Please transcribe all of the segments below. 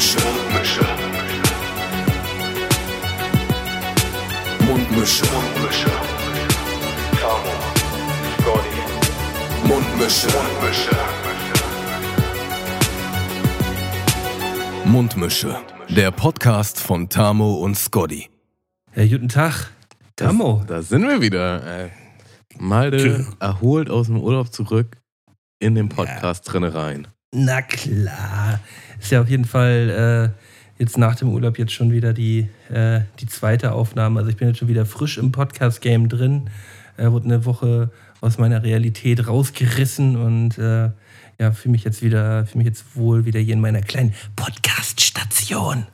Mundmische. Mundmische. Mundmische. Mundmische. Tamo. Scotty. Mundmische. Mundmische. Mundmische. Der Podcast von Tamo und Scotty. Ja, guten Tag. Tamo. Da sind wir wieder. Äh, Malde erholt aus dem Urlaub zurück in den Podcast drinne rein. Na klar. Ist ja auf jeden Fall äh, jetzt nach dem Urlaub jetzt schon wieder die, äh, die zweite Aufnahme. Also ich bin jetzt schon wieder frisch im Podcast-Game drin. Äh, wurde eine Woche aus meiner Realität rausgerissen und äh, ja, fühle mich jetzt wieder, fühle mich jetzt wohl wieder hier in meiner kleinen Podcast-Station.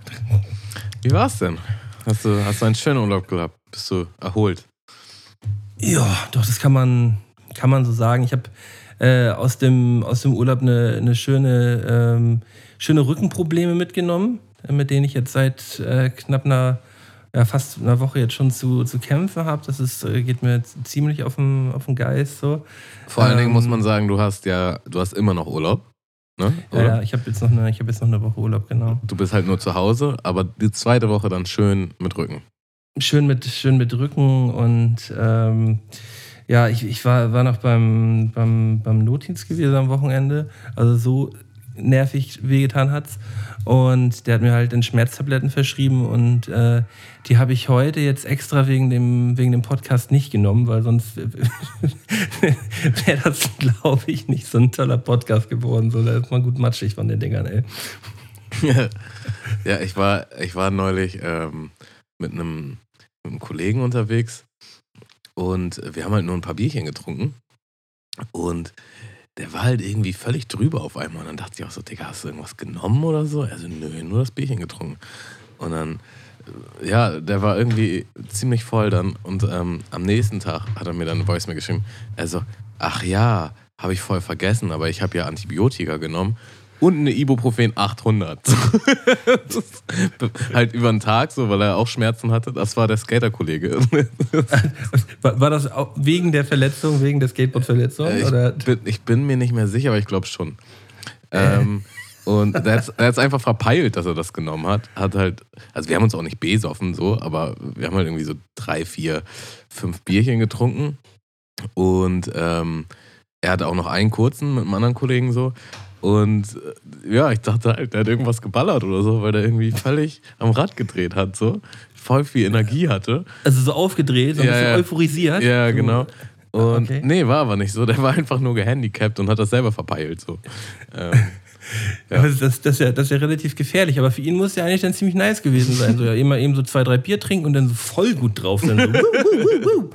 Wie war's denn? Hast du, hast du einen schönen Urlaub gehabt? Bist du erholt? Ja, doch, das kann man, kann man so sagen. Ich habe äh, aus, dem, aus dem Urlaub eine, eine schöne, ähm, schöne Rückenprobleme mitgenommen, äh, mit denen ich jetzt seit äh, knapp einer, ja, fast einer Woche jetzt schon zu, zu kämpfen habe. Das ist, äh, geht mir ziemlich auf den, auf den Geist. So. Vor allen Dingen muss Ähm, man sagen, du hast ja, du hast immer noch Urlaub. Ne? Ja, ja, ich habe jetzt, noch eine- ich hab jetzt noch eine Woche Urlaub, genau. Du bist halt nur zu Hause, aber die zweite Woche dann schön mit Rücken. schön mit, schön mit Rücken und ähm, ja, ich, ich war, war noch beim, beim, beim Notdienst gewesen am Wochenende. Also so nervig wehgetan hat's. Und der hat mir halt dann Schmerztabletten verschrieben und äh, die habe ich heute jetzt extra wegen dem, wegen dem Podcast nicht genommen, weil sonst wäre das, glaube ich, nicht so ein toller Podcast geworden. So, da ist man gut matschig von den Dingern, ey. ja, ich war, ich war neulich ähm, mit, einem, mit einem Kollegen unterwegs und wir haben halt nur ein paar Bierchen getrunken. Und der war halt irgendwie völlig drüber auf einmal. Und dann dachte ich auch so, Digga, hast du irgendwas genommen oder so? Also, nö, nur das Bierchen getrunken. Und dann, äh, ja, der war irgendwie ziemlich voll dann. Und ähm, am nächsten Tag hat er mir dann eine Voice mir geschrieben. Also, ach ja, habe ich voll vergessen, aber ich habe ja Antibiotika genommen und eine Ibuprofen 800. das ist halt über den Tag so, weil er auch Schmerzen hatte. Das war der Skaterkollege. War, war das wegen der Verletzung, wegen der Skateboard-Verletzung? ich, ich bin mir nicht mehr sicher, aber ich glaube schon. Ähm, und er hat es einfach verpeilt, dass er das genommen hat. Hat halt, also wir haben uns auch nicht besoffen so, aber wir haben halt irgendwie so drei, vier, fünf Bierchen getrunken. Und ähm, er hatte auch noch einen kurzen mit einem anderen Kollegen so. Und äh, ja, ich dachte halt, der hat irgendwas geballert oder so, weil der irgendwie völlig am Rad gedreht hat, so. Voll viel Energie hatte. Also so aufgedreht, so ein Ja, bisschen ja. euphorisiert. Ja, so. genau. Und okay. nee, war aber nicht so. Der war einfach nur gehandicapt und hat das selber verpeilt. So. Ähm, Ja. Das, das, das, ist ja, das ist ja relativ gefährlich, aber für ihn muss ja eigentlich dann ziemlich nice gewesen sein. So ja, immer eben so zwei, drei Bier trinken und dann so voll gut drauf sein. So, wuh, wuh, wuh, wuh.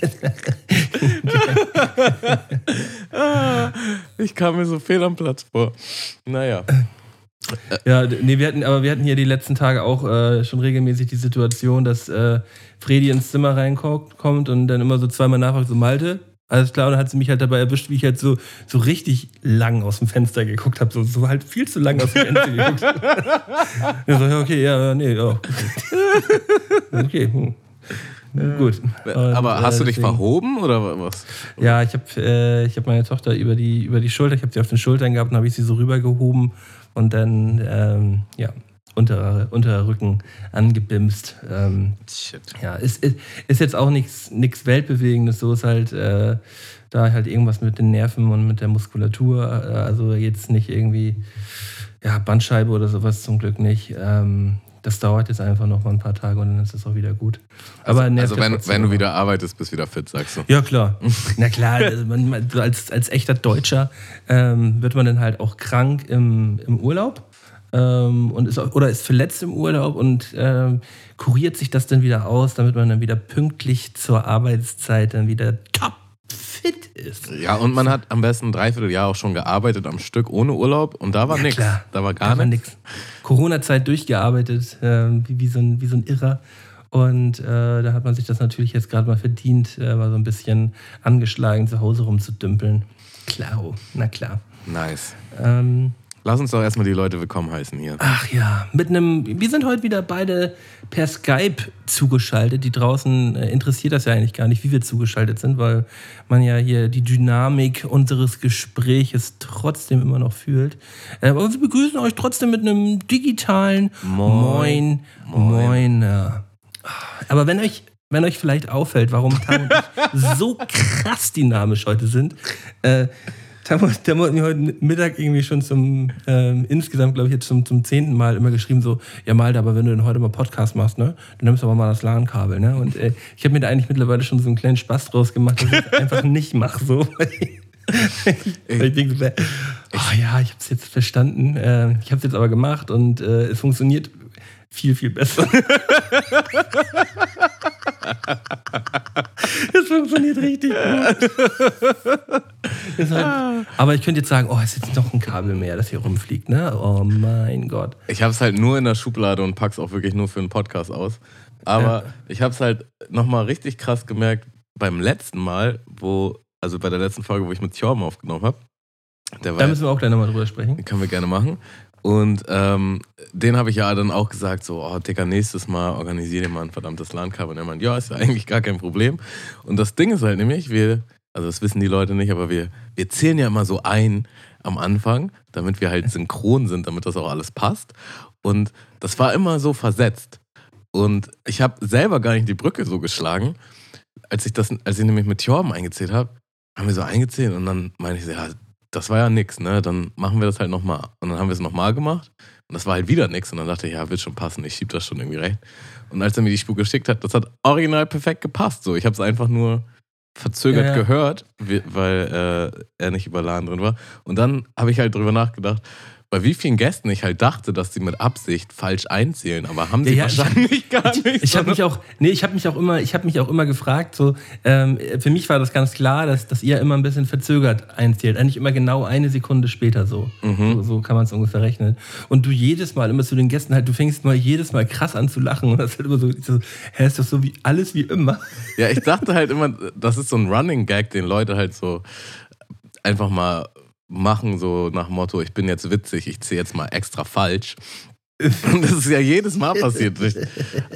ich kam mir so fehl am Platz vor. Naja. Ja, nee, wir hatten, aber wir hatten hier die letzten Tage auch äh, schon regelmäßig die Situation, dass äh, Fredi ins Zimmer reinkommt und dann immer so zweimal nachfragt, so Malte, alles klar, und dann hat sie mich halt dabei erwischt, wie ich halt so, so richtig lang aus dem Fenster geguckt habe, so, so halt viel zu lang aus dem Fenster geguckt. ja, so, ja, okay, ja, nee, ja. okay, hm. Gut. Und, Aber hast äh, du dich deswegen- verhoben oder was? Ja, ich habe äh, ich hab meine Tochter über die, über die Schulter, ich habe sie auf den Schultern gehabt, dann habe ich sie so rübergehoben und dann, ähm, ja, unter, unter Rücken angebimst. Ähm, Shit. ja, ist, ist, ist jetzt auch nichts Weltbewegendes, so ist halt äh, da halt irgendwas mit den Nerven und mit der Muskulatur, äh, also jetzt nicht irgendwie, ja, Bandscheibe oder sowas zum Glück nicht. Ähm, das dauert jetzt einfach noch mal ein paar Tage und dann ist es auch wieder gut. Aber Also ja wenn, wenn du wieder arbeitest, bist du wieder fit, sagst du. Ja, klar. Na klar, also man, als, als echter Deutscher ähm, wird man dann halt auch krank im, im Urlaub ähm, und ist, auch- oder ist verletzt im Urlaub und ähm, kuriert sich das dann wieder aus, damit man dann wieder pünktlich zur Arbeitszeit dann wieder top fit ist. Ja, und man hat am besten ein Dreivierteljahr auch schon gearbeitet am Stück ohne Urlaub und da war Ja, nichts. Da war gar Da nichts. Corona-Zeit durchgearbeitet, ähm, wie, wie, so ein, wie so ein Irrer. Und äh, da hat man sich das natürlich jetzt gerade mal verdient, äh, mal so ein bisschen angeschlagen zu Hause rumzudümpeln. Klar, na klar. Nice. Ähm, Lass uns doch erstmal die Leute willkommen heißen hier. Ach ja, mit einem. Wir sind heute wieder beide per Skype zugeschaltet. Die draußen äh, interessiert das ja eigentlich gar nicht, wie wir zugeschaltet sind, weil man ja hier die Dynamik unseres Gespräches trotzdem immer noch fühlt. Äh, aber wir begrüßen euch trotzdem mit einem digitalen Moin, Moin. Moiner. Aber wenn euch, wenn euch vielleicht auffällt, warum ich so krass dynamisch heute sind, äh, Und- Tam hat mir heute Mittag irgendwie schon zum, ähm, insgesamt glaube ich jetzt zum, zum zehnten Mal immer geschrieben so, ja Malte, aber wenn du denn heute mal Podcast machst, ne, dann nimmst du aber mal das LAN-Kabel, ne? Und äh, ich habe mir da eigentlich mittlerweile schon so einen kleinen Spaß draus gemacht, dass ich es einfach nicht mache, so. Weil ich denke, so, oh ja, ich habe es jetzt verstanden, äh, ich habe es jetzt aber gemacht und äh, es funktioniert viel, viel besser. Es funktioniert richtig gut. Halt, aber ich könnte jetzt sagen, oh, es ist jetzt noch ein Kabel mehr, das hier rumfliegt, ne? Oh mein Gott. Ich habe es halt nur in der Schublade und pack's auch wirklich nur für einen Podcast aus. Aber ich habe es halt nochmal richtig krass gemerkt beim letzten Mal, wo, also bei der letzten Folge, wo ich mit Thorben aufgenommen habe. Da müssen wir auch gleich nochmal drüber sprechen. Können wir gerne machen. Und ähm, den habe ich ja dann auch gesagt, so, oh, Digga, nächstes Mal organisiere mal ein verdammtes LAN-Kabel. Und er meint, ja, ist ja eigentlich gar kein Problem. Und das Ding ist halt nämlich, wir, also das wissen die Leute nicht, aber wir, wir zählen ja immer so ein am Anfang, damit wir halt synchron sind, damit das auch alles passt. Und das war immer so versetzt. Und ich habe selber gar nicht die Brücke so geschlagen. Als ich, das, als ich nämlich mit Thorben eingezählt habe, haben wir so eingezählt und dann meine ich so, ja, das war ja nix, ne? Dann machen wir das halt nochmal. Und dann haben wir es nochmal gemacht und das war halt wieder nix. Und dann dachte ich, ja, wird schon passen, ich schieb das schon irgendwie recht. Und als er mir die Spur geschickt hat, das hat original perfekt gepasst. So, ich habe es einfach nur verzögert Ja, ja. gehört, weil äh, er nicht über LAN drin war. Und dann habe ich halt drüber nachgedacht, bei wie vielen Gästen ich halt dachte, dass sie mit Absicht falsch einzählen, aber haben sie Ja, ja, ich- wahrscheinlich gar nicht. Ich habe mich auch, nee, ich habe mich auch immer, ich habe mich auch immer gefragt, so, ähm, für mich war das ganz klar, dass, dass ihr immer ein bisschen verzögert einzählt. Eigentlich immer genau eine Sekunde später so. Mhm. So, so kann man es ungefähr rechnen. Und du jedes Mal, immer zu den Gästen halt, du fängst mal jedes Mal krass an zu lachen und das ist halt immer so, so hä, ist das so wie alles wie immer? Ja, ich dachte halt immer, das ist so ein Running Gag, den Leute halt so einfach mal machen, so nach Motto, ich bin jetzt witzig, ich zähle jetzt mal extra falsch. Das ist ja jedes Mal passiert.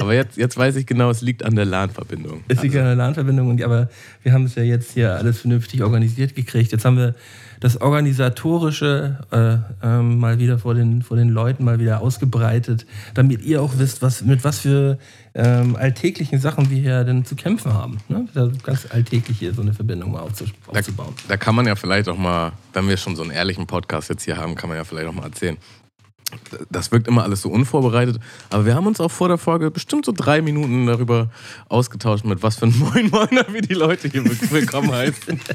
Aber jetzt, jetzt weiß ich genau, es liegt an der LAN-Verbindung. Ist die keine LAN-Verbindung, und- aber wir haben es ja jetzt hier alles vernünftig organisiert gekriegt. Jetzt haben wir das Organisatorische äh, ähm, mal wieder vor den, vor den Leuten mal wieder ausgebreitet, damit ihr auch wisst, was, mit was für ähm, alltäglichen Sachen wir hier denn zu kämpfen haben. Ne? Ganz alltäglich hier so eine Verbindung mal aufzu- Da, aufzubauen. da kann man ja vielleicht auch mal, wenn wir schon so einen ehrlichen Podcast jetzt hier haben, kann man ja vielleicht auch mal erzählen. Das wirkt immer alles so unvorbereitet, aber wir haben uns auch vor der Folge bestimmt so drei Minuten darüber ausgetauscht, mit was für ein Moin Moiner wir die Leute hier willkommen heißen.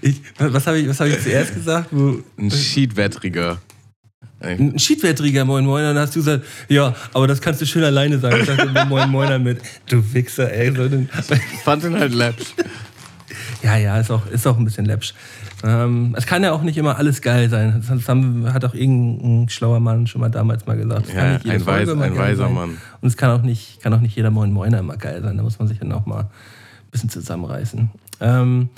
Ich, was habe ich, was hab ich zuerst gesagt? Ein Schiedwettriger. ein Schiedwettriger Moin Moiner, dann hast du gesagt, ja, aber das kannst du schön alleine sagen. Ich dachte immer Moin Moiner mit. Du Wichser, ey. So, Ich fand ihn halt läppsch. Ja, ja, ist auch, ist auch ein bisschen läppsch. Ähm, es kann ja auch nicht immer alles geil sein. Das haben, hat auch irgendein schlauer Mann schon mal damals mal gesagt. Es kann Ja, nicht jede ein, Folge Weis, immer ein weiser sein. Mann. Und es kann auch nicht, kann auch nicht jeder Moin Moiner immer geil sein. Da muss man sich dann auch mal ein bisschen zusammenreißen. Ähm,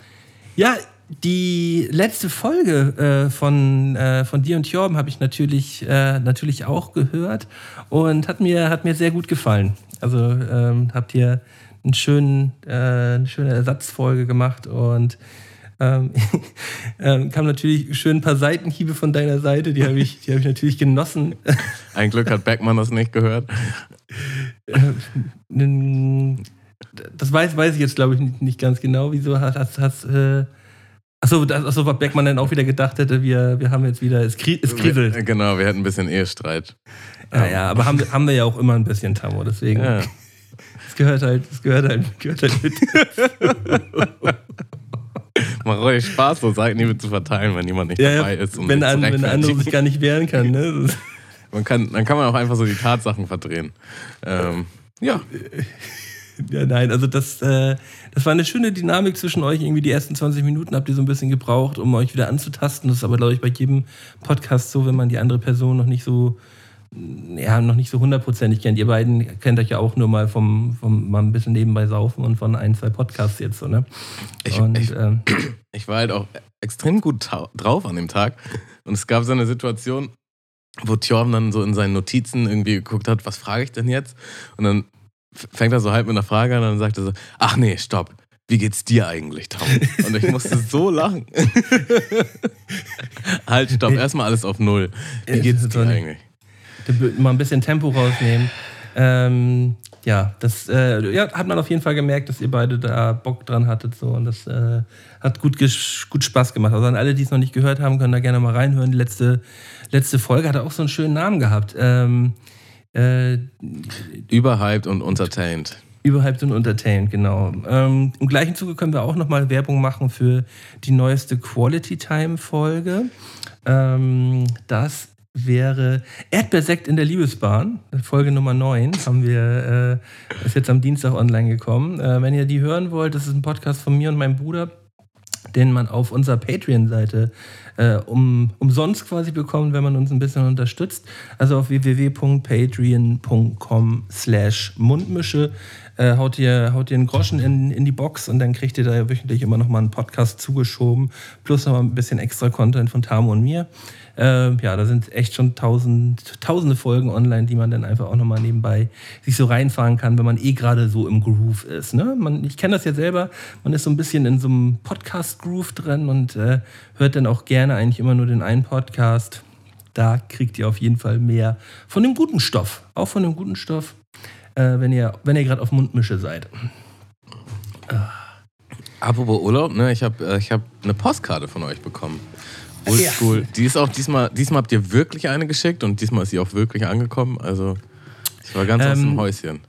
ja, die letzte Folge äh, von, äh, von dir und Jorben habe ich natürlich, äh, natürlich auch gehört und hat mir, hat mir sehr gut gefallen. Also ähm, habt ihr einen schönen, äh, eine schöne Ersatzfolge gemacht und ähm, ähm, kam natürlich schön ein paar Seitenhiebe von deiner Seite, die habe ich, die hab ich natürlich genossen. Ein Glück hat Beckmann das nicht gehört. Nen- das weiß, weiß ich jetzt, glaube ich, nicht, nicht ganz genau. Wieso hat, hat, hat äh, achso, das, achso, was Beckmann dann auch wieder gedacht hätte, wir, wir haben jetzt wieder, es, kri es kriselt. Genau, wir hatten ein bisschen Ehestreit. Ja, ja, aber haben, wir- haben wir ja auch immer ein bisschen Tammo, deswegen. Ja. Es gehört halt, es gehört halt, gehört halt mit. Macht euch Spaß, so Seitenhiebe zu verteilen, wenn jemand nicht Ja, dabei ist. um wenn, an, wenn der andere sich gar nicht wehren kann. Ne? Man kann, dann kann man auch einfach so die Tatsachen verdrehen. Ähm, ja, Ja, nein, also das, äh, das war eine schöne Dynamik zwischen euch. Irgendwie die ersten 20 Minuten habt ihr so ein bisschen gebraucht, um euch wieder anzutasten. Das ist aber, glaube ich, bei jedem Podcast so, wenn man die andere Person noch nicht so, ja, noch nicht so hundertprozentig kennt. Ihr beiden kennt euch ja auch nur mal vom, vom mal ein bisschen nebenbei saufen und von ein, zwei Podcasts jetzt so, ne? Ich- und, ich- ähm, ich war halt auch extrem gut drauf an dem Tag. Und es gab so eine Situation, wo Thorm dann so in seinen Notizen irgendwie geguckt hat, was frage ich denn jetzt? Und dann fängt er so halb mit einer Frage an und dann sagt er so, ach nee, stopp. Wie geht's dir eigentlich, Tom? Und ich musste so lachen. halt, stopp, erstmal alles auf Null. Wie geht's dir eigentlich? Mal ein bisschen Tempo rausnehmen. Ähm, ja, das äh, ja, hat man auf jeden Fall gemerkt, dass ihr beide da Bock dran hattet. So, und das äh, hat gut, gut Spaß gemacht. Also an alle, die es noch nicht gehört haben, können da gerne mal reinhören. Die letzte, letzte Folge hatte auch so einen schönen Namen gehabt. Ähm, äh, Überhyped und entertained. Überhyped und entertained, genau. Ähm, Im gleichen Zuge können wir auch nochmal Werbung machen für die neueste Quality Time Folge. Ähm, das wäre Erdbeersekt in der Liebesbahn, Folge Nummer 9, haben wir, äh, ist jetzt am Dienstag online gekommen. Äh, wenn ihr die hören wollt, das ist ein Podcast von mir und meinem Bruder, den man auf unserer Patreon-Seite äh, um, umsonst quasi bekommt, wenn man uns ein bisschen unterstützt. Also auf www.patreon.com slash Mundmische äh, haut, ihr, haut ihr einen Groschen in, in die Box und dann kriegt ihr da wöchentlich immer noch mal einen Podcast zugeschoben, plus noch ein bisschen extra Content von Tamo und mir. Äh, ja, da sind echt schon tausend, tausende Folgen online, die man dann einfach auch nochmal nebenbei sich so reinfahren kann, wenn man eh gerade so im Groove ist. Ne? Man, ich kenne das ja selber, man ist so ein bisschen in so einem Podcast-Groove drin und äh, hört dann auch gerne eigentlich immer nur den einen Podcast. Da kriegt ihr auf jeden Fall mehr von dem guten Stoff. Auch von dem guten Stoff, äh, wenn ihr, wenn ihr gerade auf Mundmische seid. Ah. Apropos Urlaub, ne? ich habe äh, ich hab eine Postkarte von euch bekommen. Oldschool. Ja. Die ist auch diesmal, diesmal habt ihr wirklich eine geschickt und diesmal ist sie auch wirklich angekommen. Also ich war ganz ähm, aus dem ähm, Häuschen.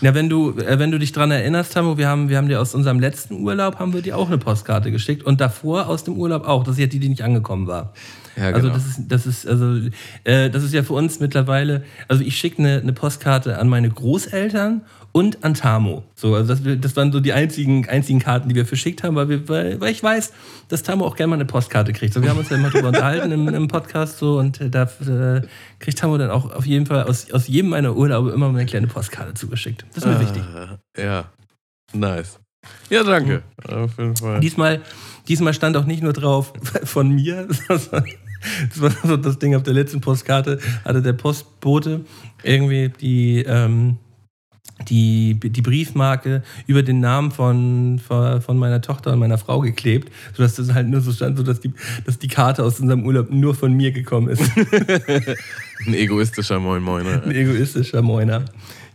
Ja, wenn du, äh, wenn du dich dran erinnerst, Tamo, wir haben, wir haben dir aus unserem letzten Urlaub haben wir dir auch eine Postkarte geschickt und davor aus dem Urlaub auch. Das ist ja die, die nicht angekommen war. Ja, also genau. Also das ist, das ist, also äh, das ist ja für uns mittlerweile. Also ich schicke eine, eine Postkarte an meine Großeltern und an Tamo. So, also das, das, waren so die einzigen, einzigen Karten, die wir verschickt haben, weil, wir, weil, weil ich weiß, dass Tamo auch gerne mal eine Postkarte kriegt. So, wir haben uns ja immer drüber unterhalten im, im, Podcast so und äh, da äh, kriegt Tamo dann auch auf jeden Fall aus, aus jedem meiner Urlaube immer mal eine kleine Postkarte zugeschickt. Das ist mir ah, wichtig. Ja, nice. Ja, danke. Mhm. Auf jeden Fall. Diesmal, diesmal stand auch nicht nur drauf von mir, sondern das war so das Ding auf der letzten Postkarte, hatte der Postbote irgendwie die, ähm, die, die Briefmarke über den Namen von, von meiner Tochter und meiner Frau geklebt, sodass das halt nur so stand, sodass die, dass die Karte aus unserem Urlaub nur von mir gekommen ist. Ein egoistischer Moin Moiner. Ein egoistischer Moiner.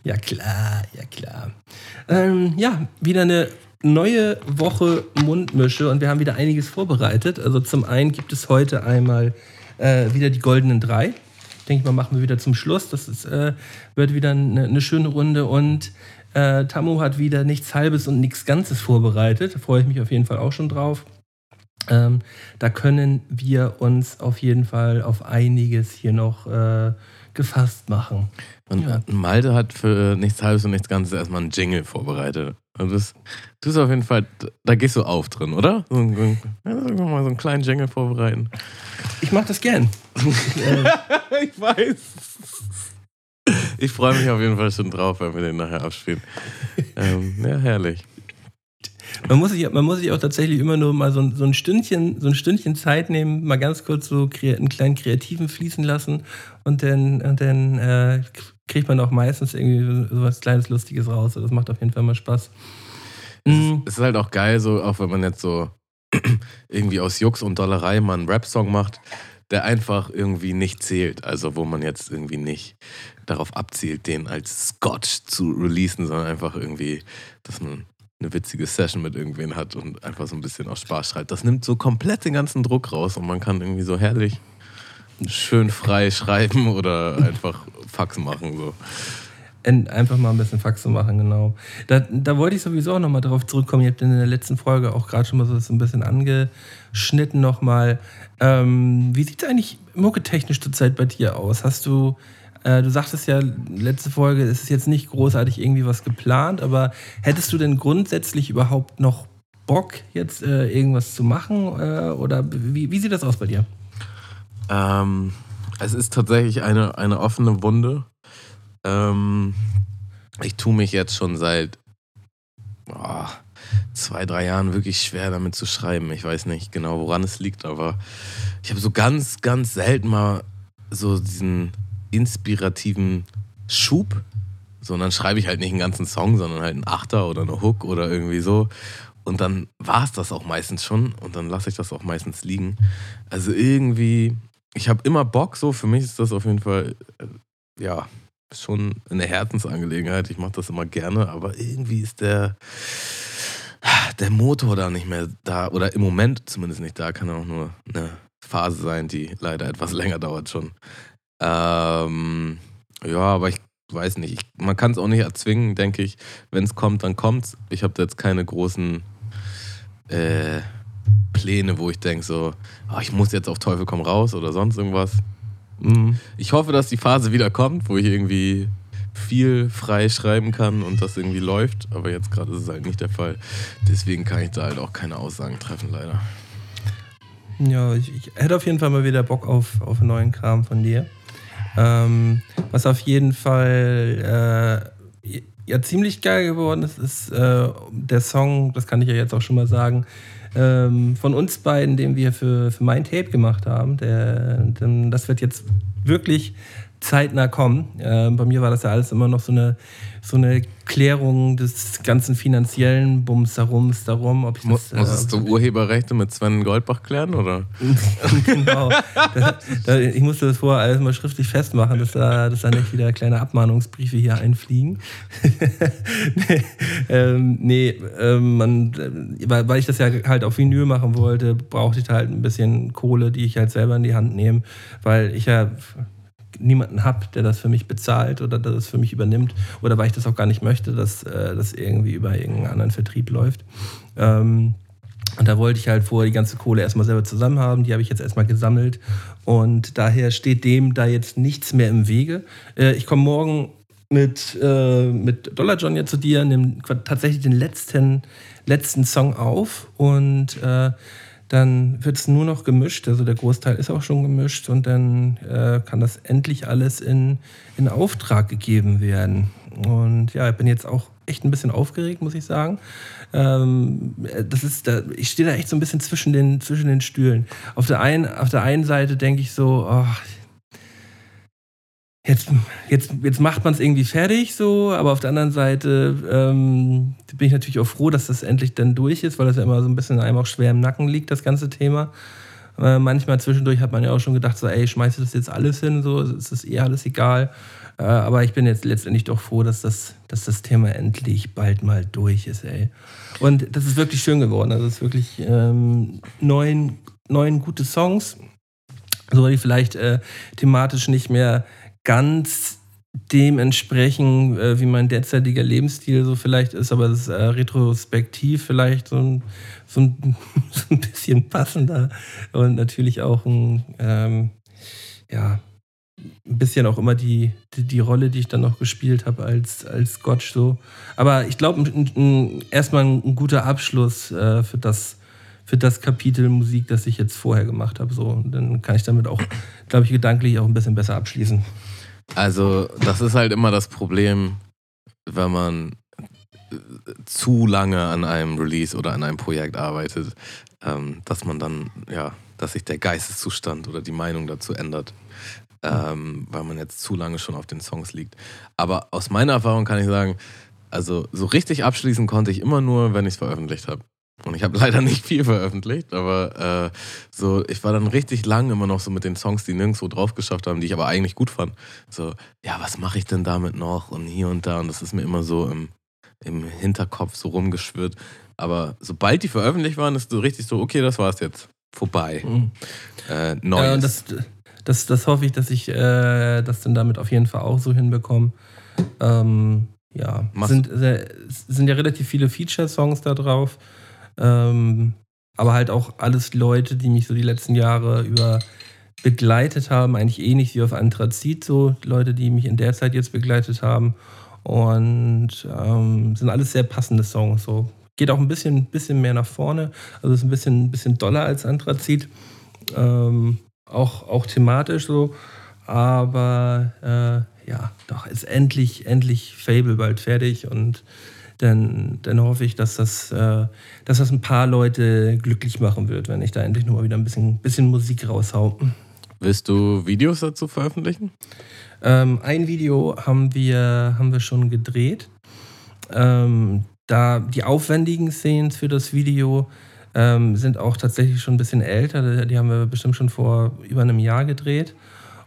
Ja klar, ja klar. Ähm, ja, wieder eine neue Woche Mundmische und wir haben wieder einiges vorbereitet. Also zum einen gibt es heute einmal äh, wieder die goldenen drei denke ich mal, machen wir wieder zum Schluss. Das ist, äh, wird wieder eine, eine, schöne Runde und äh, Tamu hat wieder nichts Halbes und nichts Ganzes vorbereitet. Da freue ich mich auf jeden Fall auch schon drauf. Ähm, da können wir uns auf jeden Fall auf einiges hier noch äh, gefasst machen. Und ja. Malte hat für nichts Halbes und nichts Ganzes erstmal einen Jingle vorbereitet. Und das, du bist auf jeden Fall, da gehst du auf drin, oder? So, so, mal so einen kleinen Jingle vorbereiten. Ich mach das gern. ich weiß. Ich freue mich auf jeden Fall schon drauf, wenn wir den nachher abspielen. Ähm, ja, herrlich. Man muss, sich, man muss sich auch tatsächlich immer nur mal so, so, ein Stündchen, so ein Stündchen Zeit nehmen, mal ganz kurz so einen kleinen Kreativen fließen lassen und dann, und dann äh, kriegt man auch meistens irgendwie so was kleines Lustiges raus. Das macht auf jeden Fall mal Spaß. Mhm. Es ist halt auch geil, so auch wenn man jetzt so irgendwie aus Jux und Dollerei mal einen Rap-Song macht, der einfach irgendwie nicht zählt. Also wo man jetzt irgendwie nicht darauf abzielt, den als Scotch zu releasen, sondern einfach irgendwie, dass man eine witzige Session mit irgendwen hat und einfach so ein bisschen aus Spaß schreibt. Das nimmt so komplett den ganzen Druck raus und man kann irgendwie so herrlich schön frei schreiben oder einfach Fax machen. So. Einfach mal ein bisschen Fax machen, genau. Da, da wollte ich sowieso auch nochmal drauf zurückkommen. Ihr habt in der letzten Folge auch gerade schon mal so ein bisschen angeschnitten nochmal. Ähm, wie sieht es eigentlich mucketechnisch zurzeit bei dir aus? Hast du, äh, du sagtest ja, letzte Folge, es ist jetzt nicht großartig irgendwie was geplant, aber hättest du denn grundsätzlich überhaupt noch Bock, jetzt äh, irgendwas zu machen? Äh, oder wie, wie sieht das aus bei dir? Ähm, es ist tatsächlich eine, eine offene Wunde. Ähm, ich tue mich jetzt schon seit, oh, zwei, drei Jahren wirklich schwer damit zu schreiben. Ich weiß nicht genau, woran es liegt, aber ich habe so ganz, ganz selten mal so diesen inspirativen Schub. So, und dann schreibe ich halt nicht einen ganzen Song, sondern halt einen Achter oder eine Hook oder irgendwie so. Und dann war es das auch meistens schon und dann lasse ich das auch meistens liegen. Also irgendwie, ich habe immer Bock, so für mich ist das auf jeden Fall, äh, ja, schon eine Herzensangelegenheit. Ich mache das immer gerne, aber irgendwie ist der, der Motor da nicht mehr da oder im Moment zumindest nicht da. Kann auch nur eine Phase sein, die leider etwas länger dauert schon. Ähm, ja, aber ich weiß nicht. Ich, man kann es auch nicht erzwingen, denke ich. Wenn es kommt, dann kommt's. Ich habe jetzt keine großen äh, Pläne, wo ich denke so, oh, ich muss jetzt auf Teufel komm raus oder sonst irgendwas. Mhm. Ich hoffe, dass die Phase wieder kommt, wo ich irgendwie viel frei schreiben kann und das irgendwie läuft. Aber jetzt gerade ist es halt nicht der Fall. Deswegen kann ich da halt auch keine Aussagen treffen, leider. Ja, ich, ich hätte auf jeden Fall mal wieder Bock auf, auf neuen Kram von dir. Ähm, was auf jeden Fall äh, ja ziemlich geil geworden ist, ist äh, der Song, das kann ich ja jetzt auch schon mal sagen, ähm, von uns beiden, den wir für, für mein Tape gemacht haben. Der, der, das wird jetzt wirklich zeitnah kommen. Äh, bei mir war das ja alles immer noch so eine, so eine Klärung des ganzen finanziellen Bums darum, darum ob ich Muss, das, Musstest äh, du Urheberrechte mit Sven Goldbach klären, oder? genau. Da, da, ich musste das vorher alles mal schriftlich festmachen, dass da, dass da nicht wieder kleine Abmahnungsbriefe hier einfliegen. nee, ähm, nee ähm, man, weil, weil ich das ja halt auf Vinyl machen wollte, brauchte ich halt ein bisschen Kohle, die ich halt selber in die Hand nehme, weil ich ja niemanden habe, der das für mich bezahlt oder der das für mich übernimmt oder weil ich das auch gar nicht möchte, dass äh, das irgendwie über irgendeinen anderen Vertrieb läuft. Ähm, und da wollte ich halt vorher die ganze Kohle erstmal selber zusammen haben. Die habe ich jetzt erstmal gesammelt. Und daher steht dem da jetzt nichts mehr im Wege. Äh, ich komme morgen mit, äh, mit Dollar John jetzt zu dir, nehme tatsächlich den letzten, letzten Song auf und äh, dann wird es nur noch gemischt, also der Großteil ist auch schon gemischt und dann äh, kann das endlich alles in, in Auftrag gegeben werden. Und ja, ich bin jetzt auch echt ein bisschen aufgeregt, muss ich sagen. Ähm, das ist, da, ich stehe da echt so ein bisschen zwischen den, zwischen den Stühlen. Auf der einen, auf der einen Seite denke ich so, oh, jetzt, jetzt, jetzt macht man es irgendwie fertig so, aber auf der anderen Seite ähm, bin ich natürlich auch froh, dass das endlich dann durch ist, weil das ja immer so ein bisschen einem auch schwer im Nacken liegt, das ganze Thema. Äh, manchmal zwischendurch hat man ja auch schon gedacht, so, ey, schmeißt du das jetzt alles hin, so, ist das eh alles egal. Äh, aber ich bin jetzt letztendlich doch froh, dass das, dass das Thema endlich bald mal durch ist, ey. Und das ist wirklich schön geworden. Also es ist wirklich ähm, neun, neun gute Songs, so die vielleicht äh, thematisch nicht mehr ganz dementsprechend, äh, wie mein derzeitiger Lebensstil so vielleicht ist, aber es ist äh, retrospektiv vielleicht so ein, so, ein, so ein bisschen passender und natürlich auch ein, ähm, ja, ein bisschen auch immer die, die, die, Rolle, die ich dann noch gespielt habe als, als Gotch so. Aber ich glaube, erstmal ein, guter Abschluss äh, für das, für das Kapitel Musik, das ich jetzt vorher gemacht habe. So. Dann kann ich damit auch, glaube ich, gedanklich auch ein bisschen besser abschließen. Also, das ist halt immer das Problem, wenn man äh, zu lange an einem Release oder an einem Projekt arbeitet, ähm, dass man dann, ja, dass sich der Geisteszustand oder die Meinung dazu ändert, ähm, weil man jetzt zu lange schon auf den Songs liegt. Aber aus meiner Erfahrung kann ich sagen, also so richtig abschließen konnte ich immer nur, wenn ich es veröffentlicht habe. Und ich habe leider nicht viel veröffentlicht, aber äh, so, ich war dann richtig lang immer noch so mit den Songs, die nirgendwo drauf geschafft haben, die ich aber eigentlich gut fand. So, ja, was mache ich denn damit noch? Und hier und da. Und das ist mir immer so im, im Hinterkopf so rumgeschwirrt. Aber sobald die veröffentlicht waren, ist so richtig so, okay, das war's jetzt. Vorbei. Mhm. Äh, Neues. Ja, das, das, das hoffe ich, dass ich äh, das dann damit auf jeden Fall auch so hinbekomme. Ähm, ja, es sind, äh, sind ja relativ viele Feature-Songs da drauf. Ähm, aber halt auch alles Leute, die mich so die letzten Jahre über begleitet haben, eigentlich ähnlich wie auf Anthrazit, so Leute, die mich in der Zeit jetzt begleitet haben. Und ähm, sind alles sehr passende Songs. So. Geht auch ein bisschen, bisschen mehr nach vorne. Also ist ein bisschen, bisschen doller als Anthrazit. Ähm, auch, auch thematisch so. Aber äh, ja, doch, ist endlich, endlich Fable bald fertig und dann, dann hoffe ich, dass das, äh, dass das ein paar Leute glücklich machen wird, wenn ich da endlich nochmal wieder ein bisschen, bisschen Musik raushau. Willst du Videos dazu veröffentlichen? Ähm, ein Video haben wir, haben wir schon gedreht. Ähm, da die aufwendigen Szenen für das Video ähm, sind auch tatsächlich schon ein bisschen älter. Die haben wir bestimmt schon vor über einem Jahr gedreht.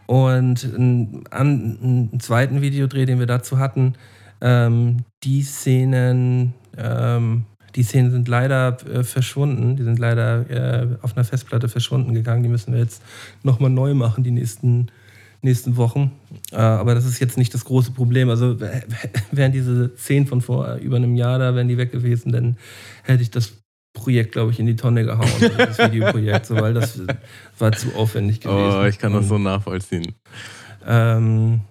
Und einen, einen zweiten Videodreh, den wir dazu hatten, ähm, die Szenen, ähm, die Szenen sind leider äh, verschwunden. Die sind leider äh, auf einer Festplatte verschwunden gegangen. Die müssen wir jetzt nochmal neu machen, die nächsten, nächsten Wochen. Äh, aber das ist jetzt nicht das große Problem. Also wären diese Szenen von vor über einem Jahr da, wären die weg gewesen, dann hätte ich das Projekt, glaube ich, in die Tonne gehauen, das Videoprojekt, so, weil das war zu aufwendig gewesen. Oh, ich kann das so nachvollziehen. Ähm,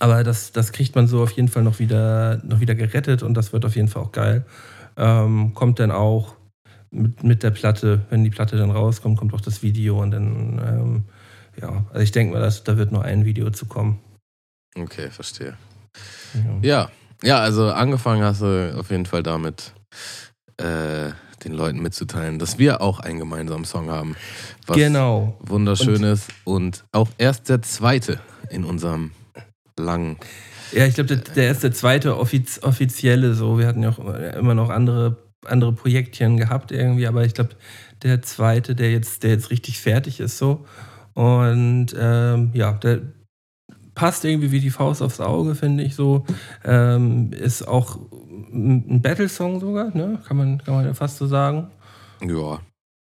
aber das, das kriegt man so auf jeden Fall noch wieder, noch wieder gerettet und das wird auf jeden Fall auch geil. Ähm, kommt dann auch mit, mit der Platte, wenn die Platte dann rauskommt, kommt auch das Video und dann, ähm, ja, also ich denke mal, dass, da wird nur ein Video zu kommen. Okay, verstehe. Ja. ja, ja, also angefangen hast du auf jeden Fall damit, äh, den Leuten mitzuteilen, dass wir auch einen gemeinsamen Song haben. Was genau. Wunderschön ist und auch erst der zweite in unserem langen. Ja, ich glaube, der, der ist der zweite offiz offizielle so. Wir hatten ja auch immer noch andere, andere Projektchen gehabt irgendwie, aber ich glaube, der zweite, der jetzt, der jetzt richtig fertig ist so. Und ähm, ja, der passt irgendwie wie die Faust aufs Auge, finde ich so. Ähm, ist auch ein Battle-Song sogar, ne? Kann man, kann man ja fast so sagen. Ja.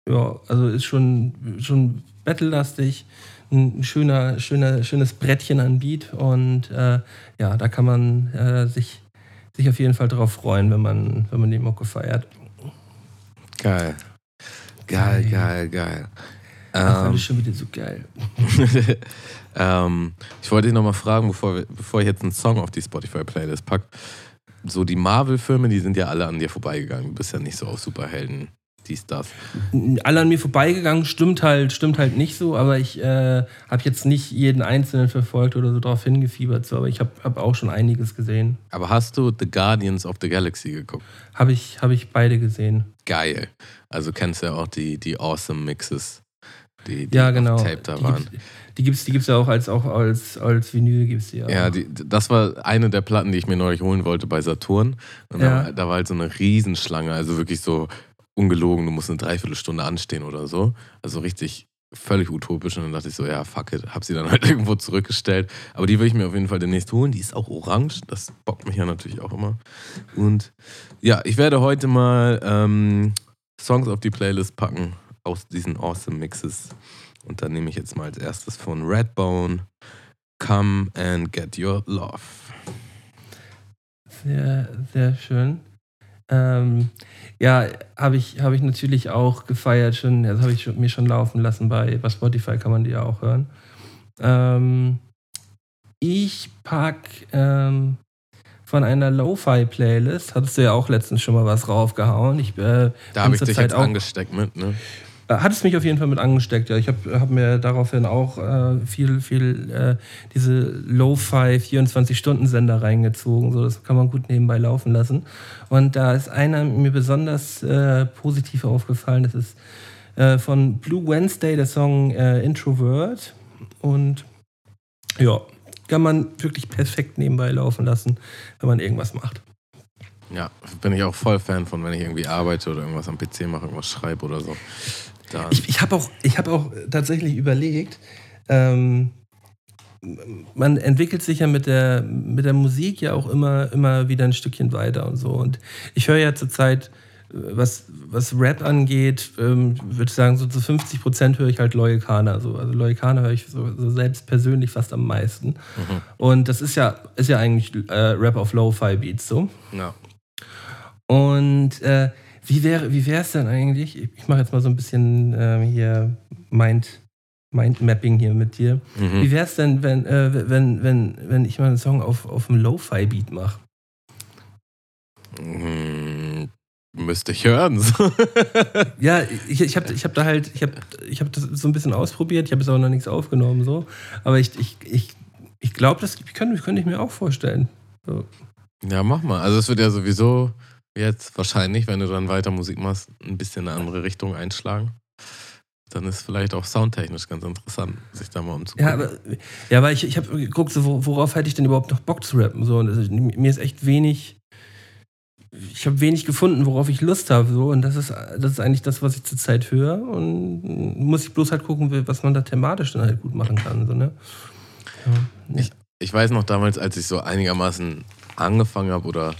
Ja, also ist schon, schon battle-lastig. Ein schöner, schöner, schönes Brettchen an Beat. Und äh, ja, da kann man äh, sich, sich auf jeden Fall drauf freuen, wenn man, wenn man die Mucke feiert. Geil. Geil, geil, geil. Ach, ähm, alles schon wieder so geil. ähm, ich wollte dich nochmal fragen, bevor, bevor ich jetzt einen Song auf die Spotify-Playlist packe so die Marvel-Filme, die sind ja alle an dir vorbeigegangen. Du bist ja nicht so auf Superhelden, dies, das. Alle an mir vorbeigegangen, stimmt halt, stimmt halt nicht so, aber ich äh, habe jetzt nicht jeden Einzelnen verfolgt oder so drauf hingefiebert, so, aber ich habe hab auch schon einiges gesehen. Aber hast du The Guardians of the Galaxy geguckt? Habe ich, hab ich beide gesehen. Geil. Also kennst du ja auch die, die Awesome Mixes, die, die ja, genau. Tape da waren. Die die gibt es die gibt's ja auch als, auch als, als Vinyl. Gibt's die ja, ja die, das war eine der Platten, die ich mir neulich holen wollte bei Saturn. Und ja. da, da, war halt so eine Riesenschlange, also wirklich so ungelogen, du musst eine Dreiviertelstunde anstehen oder so. Also richtig völlig utopisch. Und dann dachte ich so, ja, fuck it, hab sie dann halt irgendwo zurückgestellt. Aber die will ich mir auf jeden Fall demnächst holen. Die ist auch orange, das bockt mich ja natürlich auch immer. Und ja, ich werde heute mal ähm, Songs auf die Playlist packen aus diesen Awesome Mixes. Und dann nehme ich jetzt mal als erstes von Redbone Come and Get Your Love. Sehr, sehr schön. Ähm, ja, habe ich, hab ich natürlich auch gefeiert, schon, das habe ich mir schon laufen lassen. Bei, bei Spotify kann man die ja auch hören. Ähm, ich pack ähm, von einer Lo-Fi-Playlist, hattest du ja auch letztens schon mal was raufgehauen. Ich, äh, da habe ich dich Zeit jetzt auch, angesteckt mit, ne? Äh, hat es mich auf jeden Fall mit angesteckt. Ja. Ich habe hab mir daraufhin auch äh, viel, viel äh, diese Lo-Fi 24-Stunden-Sender reingezogen. So, das kann man gut nebenbei laufen lassen. Und da ist einer mir besonders äh, positiv aufgefallen. Das ist äh, von Blue Wednesday, der Song äh, Introvert. Und ja, kann man wirklich perfekt nebenbei laufen lassen, wenn man irgendwas macht. Ja, bin ich auch voll Fan von, wenn ich irgendwie arbeite oder irgendwas am PC mache, irgendwas schreibe oder so. Dann. Ich, ich habe auch, hab auch tatsächlich überlegt, ähm, man entwickelt sich ja mit der, mit der Musik ja auch immer, immer wieder ein Stückchen weiter und so. Und ich höre ja zurzeit, was, was Rap angeht, ähm, würde ich sagen, so zu 50 Prozent höre ich halt Loyalkana. So. Also Loyalkana höre ich so, so, selbst persönlich fast am meisten. Mhm. Und das ist ja, ist ja eigentlich äh, Rap auf Lo-Fi-Beats so. Ja. Und äh, wie wäre wie es denn eigentlich? Ich mache jetzt mal so ein bisschen äh, hier Mind, Mindmapping hier mit dir. Mhm. Wie wäre es denn, wenn, äh, wenn, wenn, wenn ich mal einen Song auf, auf einem Lo-Fi-Beat mache? Mhm. Müsste ich hören. ja, ich, ich habe ich hab da halt, ich habe ich hab das so ein bisschen ausprobiert, ich habe jetzt aber noch nichts aufgenommen, so. Aber ich, ich, ich, ich glaube, das könnte, könnte ich mir auch vorstellen. So. Ja, mach mal. Also es wird ja sowieso jetzt wahrscheinlich, wenn du dann weiter Musik machst, ein bisschen eine andere Richtung einschlagen. Dann ist vielleicht auch soundtechnisch ganz interessant, sich da mal umzugucken. Ja, aber, ja, aber ich, ich habe geguckt, so, worauf hätte ich denn überhaupt noch Bock zu rappen? So, und das, mir ist echt wenig, ich habe wenig gefunden, worauf ich Lust habe. So, und das ist, das ist eigentlich das, was ich zurzeit höre. Und muss ich bloß halt gucken, was man da thematisch dann halt gut machen kann. So, ne? ja. ich, ich weiß noch damals, als ich so einigermaßen angefangen habe oder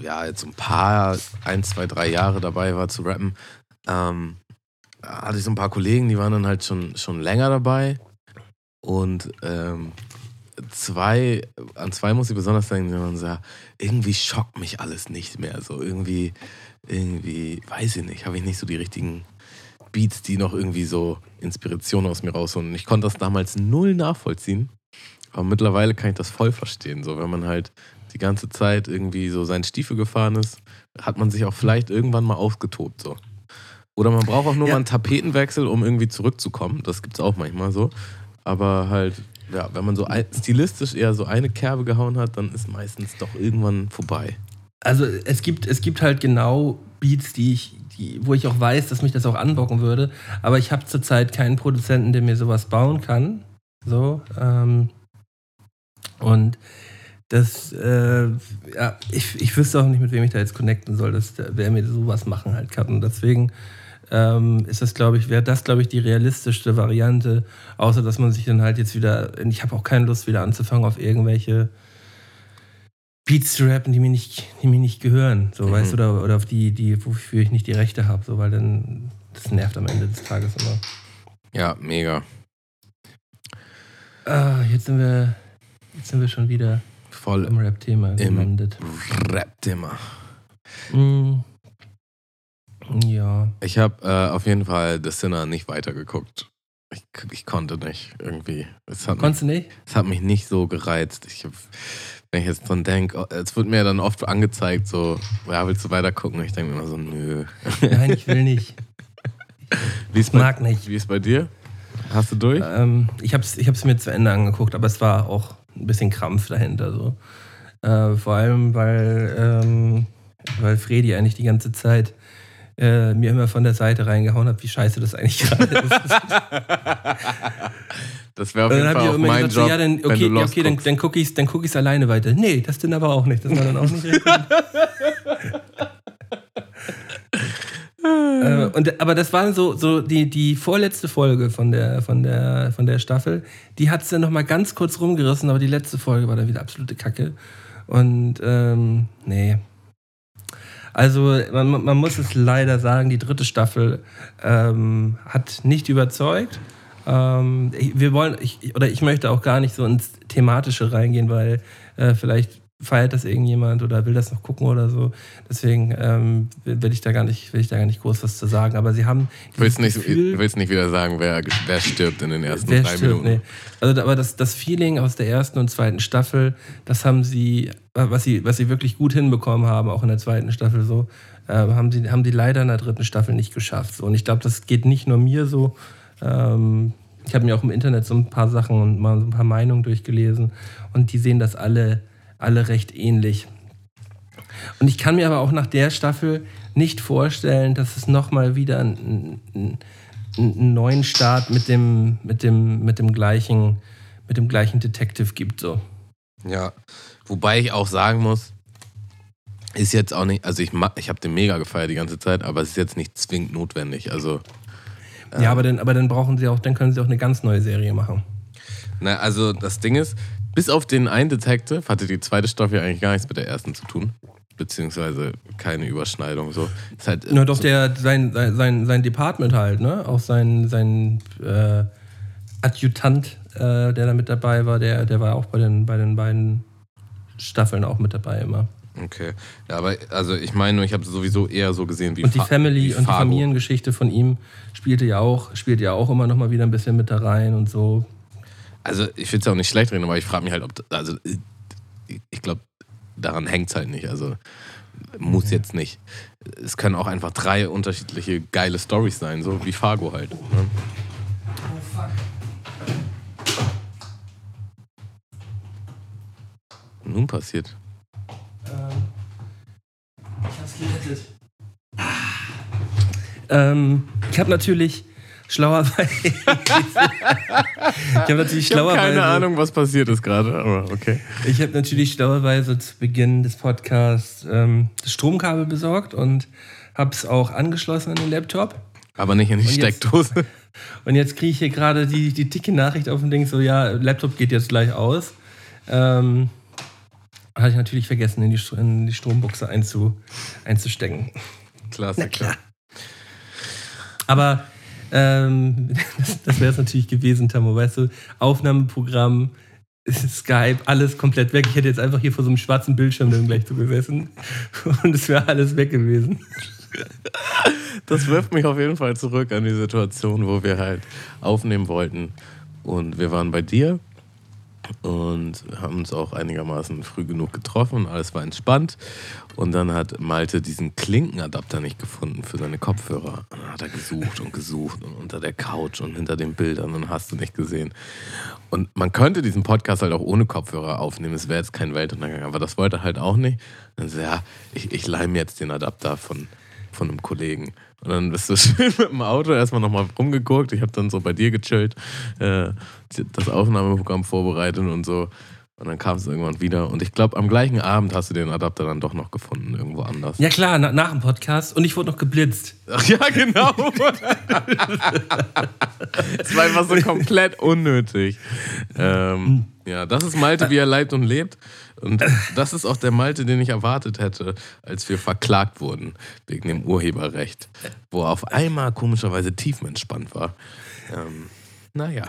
ja, jetzt ein paar, ein, zwei, drei Jahre dabei war zu rappen, ähm, hatte ich so ein paar Kollegen, die waren dann halt schon, schon länger dabei. Und ähm, zwei, an zwei muss ich besonders denken, die man sagt, irgendwie schockt mich alles nicht mehr. So irgendwie, irgendwie, weiß ich nicht, habe ich nicht so die richtigen Beats, die noch irgendwie so Inspiration aus mir rausholen. Ich konnte das damals null nachvollziehen. Aber mittlerweile kann ich das voll verstehen. So, wenn man halt die ganze Zeit irgendwie so seinen Stiefel gefahren ist, hat man sich auch vielleicht irgendwann mal aufgetobt. So. Oder man braucht auch nur ja. mal einen Tapetenwechsel, um irgendwie zurückzukommen. Das gibt es auch manchmal so. Aber halt, ja, wenn man so stilistisch eher so eine Kerbe gehauen hat, dann ist meistens doch irgendwann vorbei. Also es gibt, es gibt halt genau Beats, die ich, die, wo ich auch weiß, dass mich das auch anbocken würde. Aber ich habe zurzeit keinen Produzenten, der mir sowas bauen kann. So. Ähm, und das, äh, ja, ich, ich wüsste auch nicht, mit wem ich da jetzt connecten soll, dass wer mir sowas machen halt kann. Und deswegen ähm, ist das, glaube ich, wäre das, glaube ich, die realistischste Variante, außer dass man sich dann halt jetzt wieder, ich habe auch keine Lust, wieder anzufangen auf irgendwelche Beats zu rappen, die mir nicht, die mir nicht gehören, so, mhm. weißt du, oder, oder auf die, die, wofür ich nicht die Rechte habe, so, weil dann, das nervt am Ende des Tages immer. Ja, mega. Ah, jetzt sind wir, jetzt sind wir schon wieder voll im Rap-Thema gelandet. Rap-Thema. Mm. Ja. Ich habe äh, auf jeden Fall The Sinner nicht weitergeguckt. Ich, ich konnte nicht irgendwie. Es hat Konntest mich, du nicht? Es hat mich nicht so gereizt. Ich, wenn ich jetzt dran denke, es wird mir dann oft angezeigt, so, ja, willst du weiter gucken? Ich denke mir immer so, nö. Nein, ich will nicht. Ich mag nicht. Wie ist bei dir? Hast du durch? Ähm, ich habe es ich mir zu Ende angeguckt, aber es war auch ein bisschen Krampf dahinter. So. Äh, vor allem, weil, ähm, weil Fredi eigentlich die ganze Zeit äh, mir immer von der Seite reingehauen hat, wie scheiße das eigentlich gerade ist. Das wäre auf jeden Fall auch mein gesagt, Job, ja, dann, okay, ja, okay dann, dann gucke ich es guck alleine weiter. Nee, das denn aber auch nicht. Das war dann auch nicht. äh, und, aber das war so, so die, die vorletzte Folge von der, von der, von der Staffel. Die hat es dann nochmal ganz kurz rumgerissen, aber die letzte Folge war dann wieder absolute Kacke. Und ähm, nee. Also man, man, muss es leider sagen, die dritte Staffel ähm, hat nicht überzeugt. Ähm, wir wollen, ich, oder ich möchte auch gar nicht so ins Thematische reingehen, weil äh, vielleicht feiert das irgendjemand oder will das noch gucken oder so. Deswegen ähm, will ich da gar nicht, will ich da gar nicht groß was zu sagen. Aber sie haben. Willst nicht, Gefühl, willst nicht wieder sagen, wer, wer stirbt in den ersten drei stirbt, Minuten? Nee. Also, aber das, das Feeling aus der ersten und zweiten Staffel, das haben sie, was sie, was sie wirklich gut hinbekommen haben, auch in der zweiten Staffel so, äh, haben sie, haben die leider in der dritten Staffel nicht geschafft. So. Und ich glaube, das geht nicht nur mir so. Ähm, ich habe mir auch im Internet so ein paar Sachen und mal so ein paar Meinungen durchgelesen und die sehen das alle alle recht ähnlich. Und ich kann mir aber auch nach der Staffel nicht vorstellen, dass es nochmal wieder einen, einen, einen, neuen Start mit dem, mit dem, mit dem gleichen, mit dem gleichen Detective gibt. So. Ja, wobei ich auch sagen muss, ist jetzt auch nicht, also ich, ich habe den mega gefeiert die ganze Zeit, aber es ist jetzt nicht zwingend notwendig. Also, äh, ja, aber dann, aber dann brauchen sie auch, dann können sie auch eine ganz neue Serie machen. Na, also das Ding ist, bis auf den einen Detective hatte die zweite Staffel eigentlich gar nichts mit der ersten zu tun. Beziehungsweise keine Überschneidung. So. Ist halt, Na doch, der, sein, sein, sein Department halt, ne? Auch sein, sein äh, Adjutant, äh, der da mit dabei war, der, der war auch bei den, bei den beiden Staffeln auch mit dabei immer. Okay. Ja, aber also ich meine nur, ich habe sowieso eher so gesehen wie Und die Family und die Familiengeschichte von ihm spielte ja auch, spielt ja auch immer noch mal wieder ein bisschen mit da rein und so. Also ich will es ja auch nicht schlecht reden, aber ich frage mich halt, ob, also ich glaube, daran hängt es halt nicht. Also muss jetzt nicht. Es können auch einfach drei unterschiedliche geile Stories sein, so wie Fargo halt. Ne? Oh fuck. Nun passiert. Ähm, ich hab's gerettet. Ah. Ähm, ich hab natürlich schlauerweise. ich habe natürlich Ich habe schlauerweise. keine Ahnung, was passiert ist gerade, aber okay. Ich habe natürlich schlauerweise zu Beginn des Podcasts ähm, das Stromkabel besorgt und habe es auch angeschlossen an den Laptop. Aber nicht in die Und jetzt- Steckdose. Und jetzt kriege ich hier gerade die, die dicke Nachricht auf dem Ding, so ja, Laptop geht jetzt gleich aus. Ähm, hatte ich natürlich vergessen, in die, in die Strombuchse einzu, einzustecken. Klassiker. Aber ähm, das, wäre es natürlich gewesen, Tamo, weißt du, Aufnahmeprogramm, Skype, alles komplett weg. Ich hätte jetzt einfach hier vor so einem schwarzen Bildschirm dann gleich so gesessen und es wäre alles weg gewesen. Das wirft mich auf jeden Fall zurück an die Situation, wo wir halt aufnehmen wollten. Und wir waren bei dir und haben uns auch einigermaßen früh genug getroffen. Alles war entspannt. Und dann hat Malte diesen Klinkenadapter nicht gefunden für seine Kopfhörer. Und dann hat er gesucht und gesucht und unter der Couch und hinter den Bildern und hast du nicht gesehen. Und man könnte diesen Podcast halt auch ohne Kopfhörer aufnehmen. Es wäre jetzt kein Weltuntergang. Aber das wollte er halt auch nicht. Dann so, ja, ich, ich leih mir jetzt den Adapter von, von einem Kollegen. Und dann bist du schön mit dem Auto erstmal nochmal rumgeguckt. Ich habe dann so bei dir gechillt, äh, das Aufnahmeprogramm vorbereitet und so. Und dann kam es irgendwann wieder. Und ich glaube, am gleichen Abend hast du den Adapter dann doch noch gefunden, irgendwo anders. Ja klar, na, nach dem Podcast und ich wurde noch geblitzt. Ach ja, genau. Es war einfach so komplett unnötig. Ähm, ja, das ist Malte, wie er lebt und lebt. Und das ist auch der Malte, den ich erwartet hätte, als wir verklagt wurden wegen dem Urheberrecht, wo er auf einmal komischerweise tiefenentspannt war. Ähm, naja.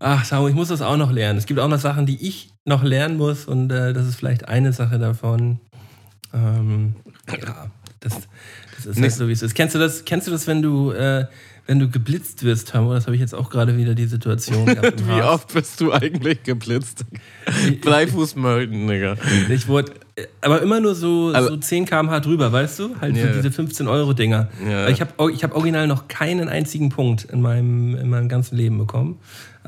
Ach, Samu, ich muss das auch noch lernen. Es gibt auch noch Sachen, die ich noch lernen muss und äh, das ist vielleicht eine Sache davon. Ähm, ja, das, das ist Nicht- nicht so, wie es ist. Kennst du das, kennst du das wenn du, äh, wenn du geblitzt wirst, Tamo? Das habe ich jetzt auch gerade wieder die Situation gehabt. Wie oft bist du eigentlich geblitzt? Bleifuß melden, Digga. Ich wurde, aber immer nur so, Also- so 10 km/h drüber, weißt du? Halt Ja. für diese 15-Euro-Dinger. Ja. Ich habe ich hab original noch keinen einzigen Punkt in meinem, in meinem ganzen Leben bekommen.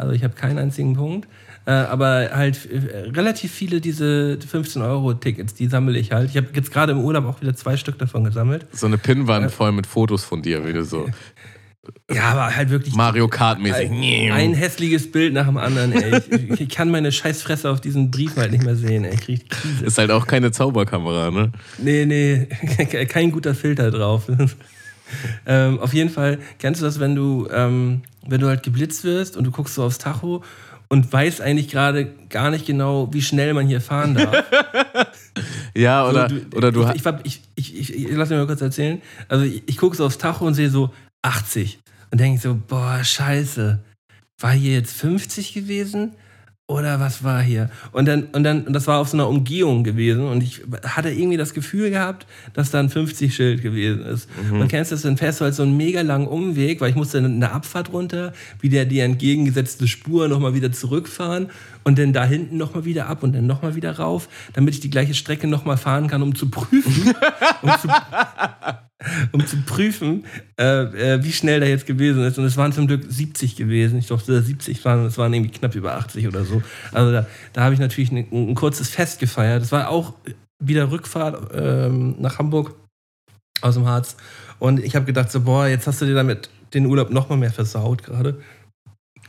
Also ich habe keinen einzigen Punkt. Äh, aber halt äh, relativ viele diese 15-Euro-Tickets, die sammle ich halt. Ich habe jetzt gerade im Urlaub auch wieder zwei Stück davon gesammelt. So eine Pinnwand voll mit Fotos von dir, wie du so Ja, aber halt wirklich Mario Kart-mäßig. ein hässliches Bild nach dem anderen. Ey. Ich, ich kann meine Scheißfresse auf diesen Brief halt nicht mehr sehen. Ey. Krieg Krise. Ist halt auch keine Zauberkamera, ne? Nee, nee, kein guter Filter drauf. ähm, auf jeden Fall, kennst du das, wenn du, ähm, wenn du halt geblitzt wirst und du guckst so aufs Tacho und weißt eigentlich gerade gar nicht genau, wie schnell man hier fahren darf. Ja, oder, So, oder du hast. ich, ich, ich, ich, ich lass mich mal kurz erzählen. Also ich, ich gucke so aufs Tacho und sehe so 80 und denke so, boah, scheiße, war hier jetzt 50 gewesen? Oder was war hier? Und dann, und dann, und das war auf so einer Umgehung gewesen und ich hatte irgendwie das Gefühl gehabt, dass da ein 50-Schild gewesen ist. Und kennst du das, dann fährst du halt so einen mega langen Umweg, weil ich musste eine Abfahrt runter, wieder die entgegengesetzte Spur nochmal wieder zurückfahren und dann da hinten nochmal wieder ab und dann nochmal wieder rauf, damit ich die gleiche Strecke nochmal fahren kann, um zu prüfen, um zu, um zu prüfen, äh, äh, wie schnell der jetzt gewesen ist. Und es waren zum Glück 70 gewesen. Ich dachte, 70 waren, es waren irgendwie knapp über 80 oder so. Also da, da habe ich natürlich ein, ein kurzes Fest gefeiert. Das war auch wieder Rückfahrt ähm, nach Hamburg aus dem Harz. Und ich habe gedacht, so, boah, jetzt hast du dir damit den Urlaub noch mal mehr versaut gerade.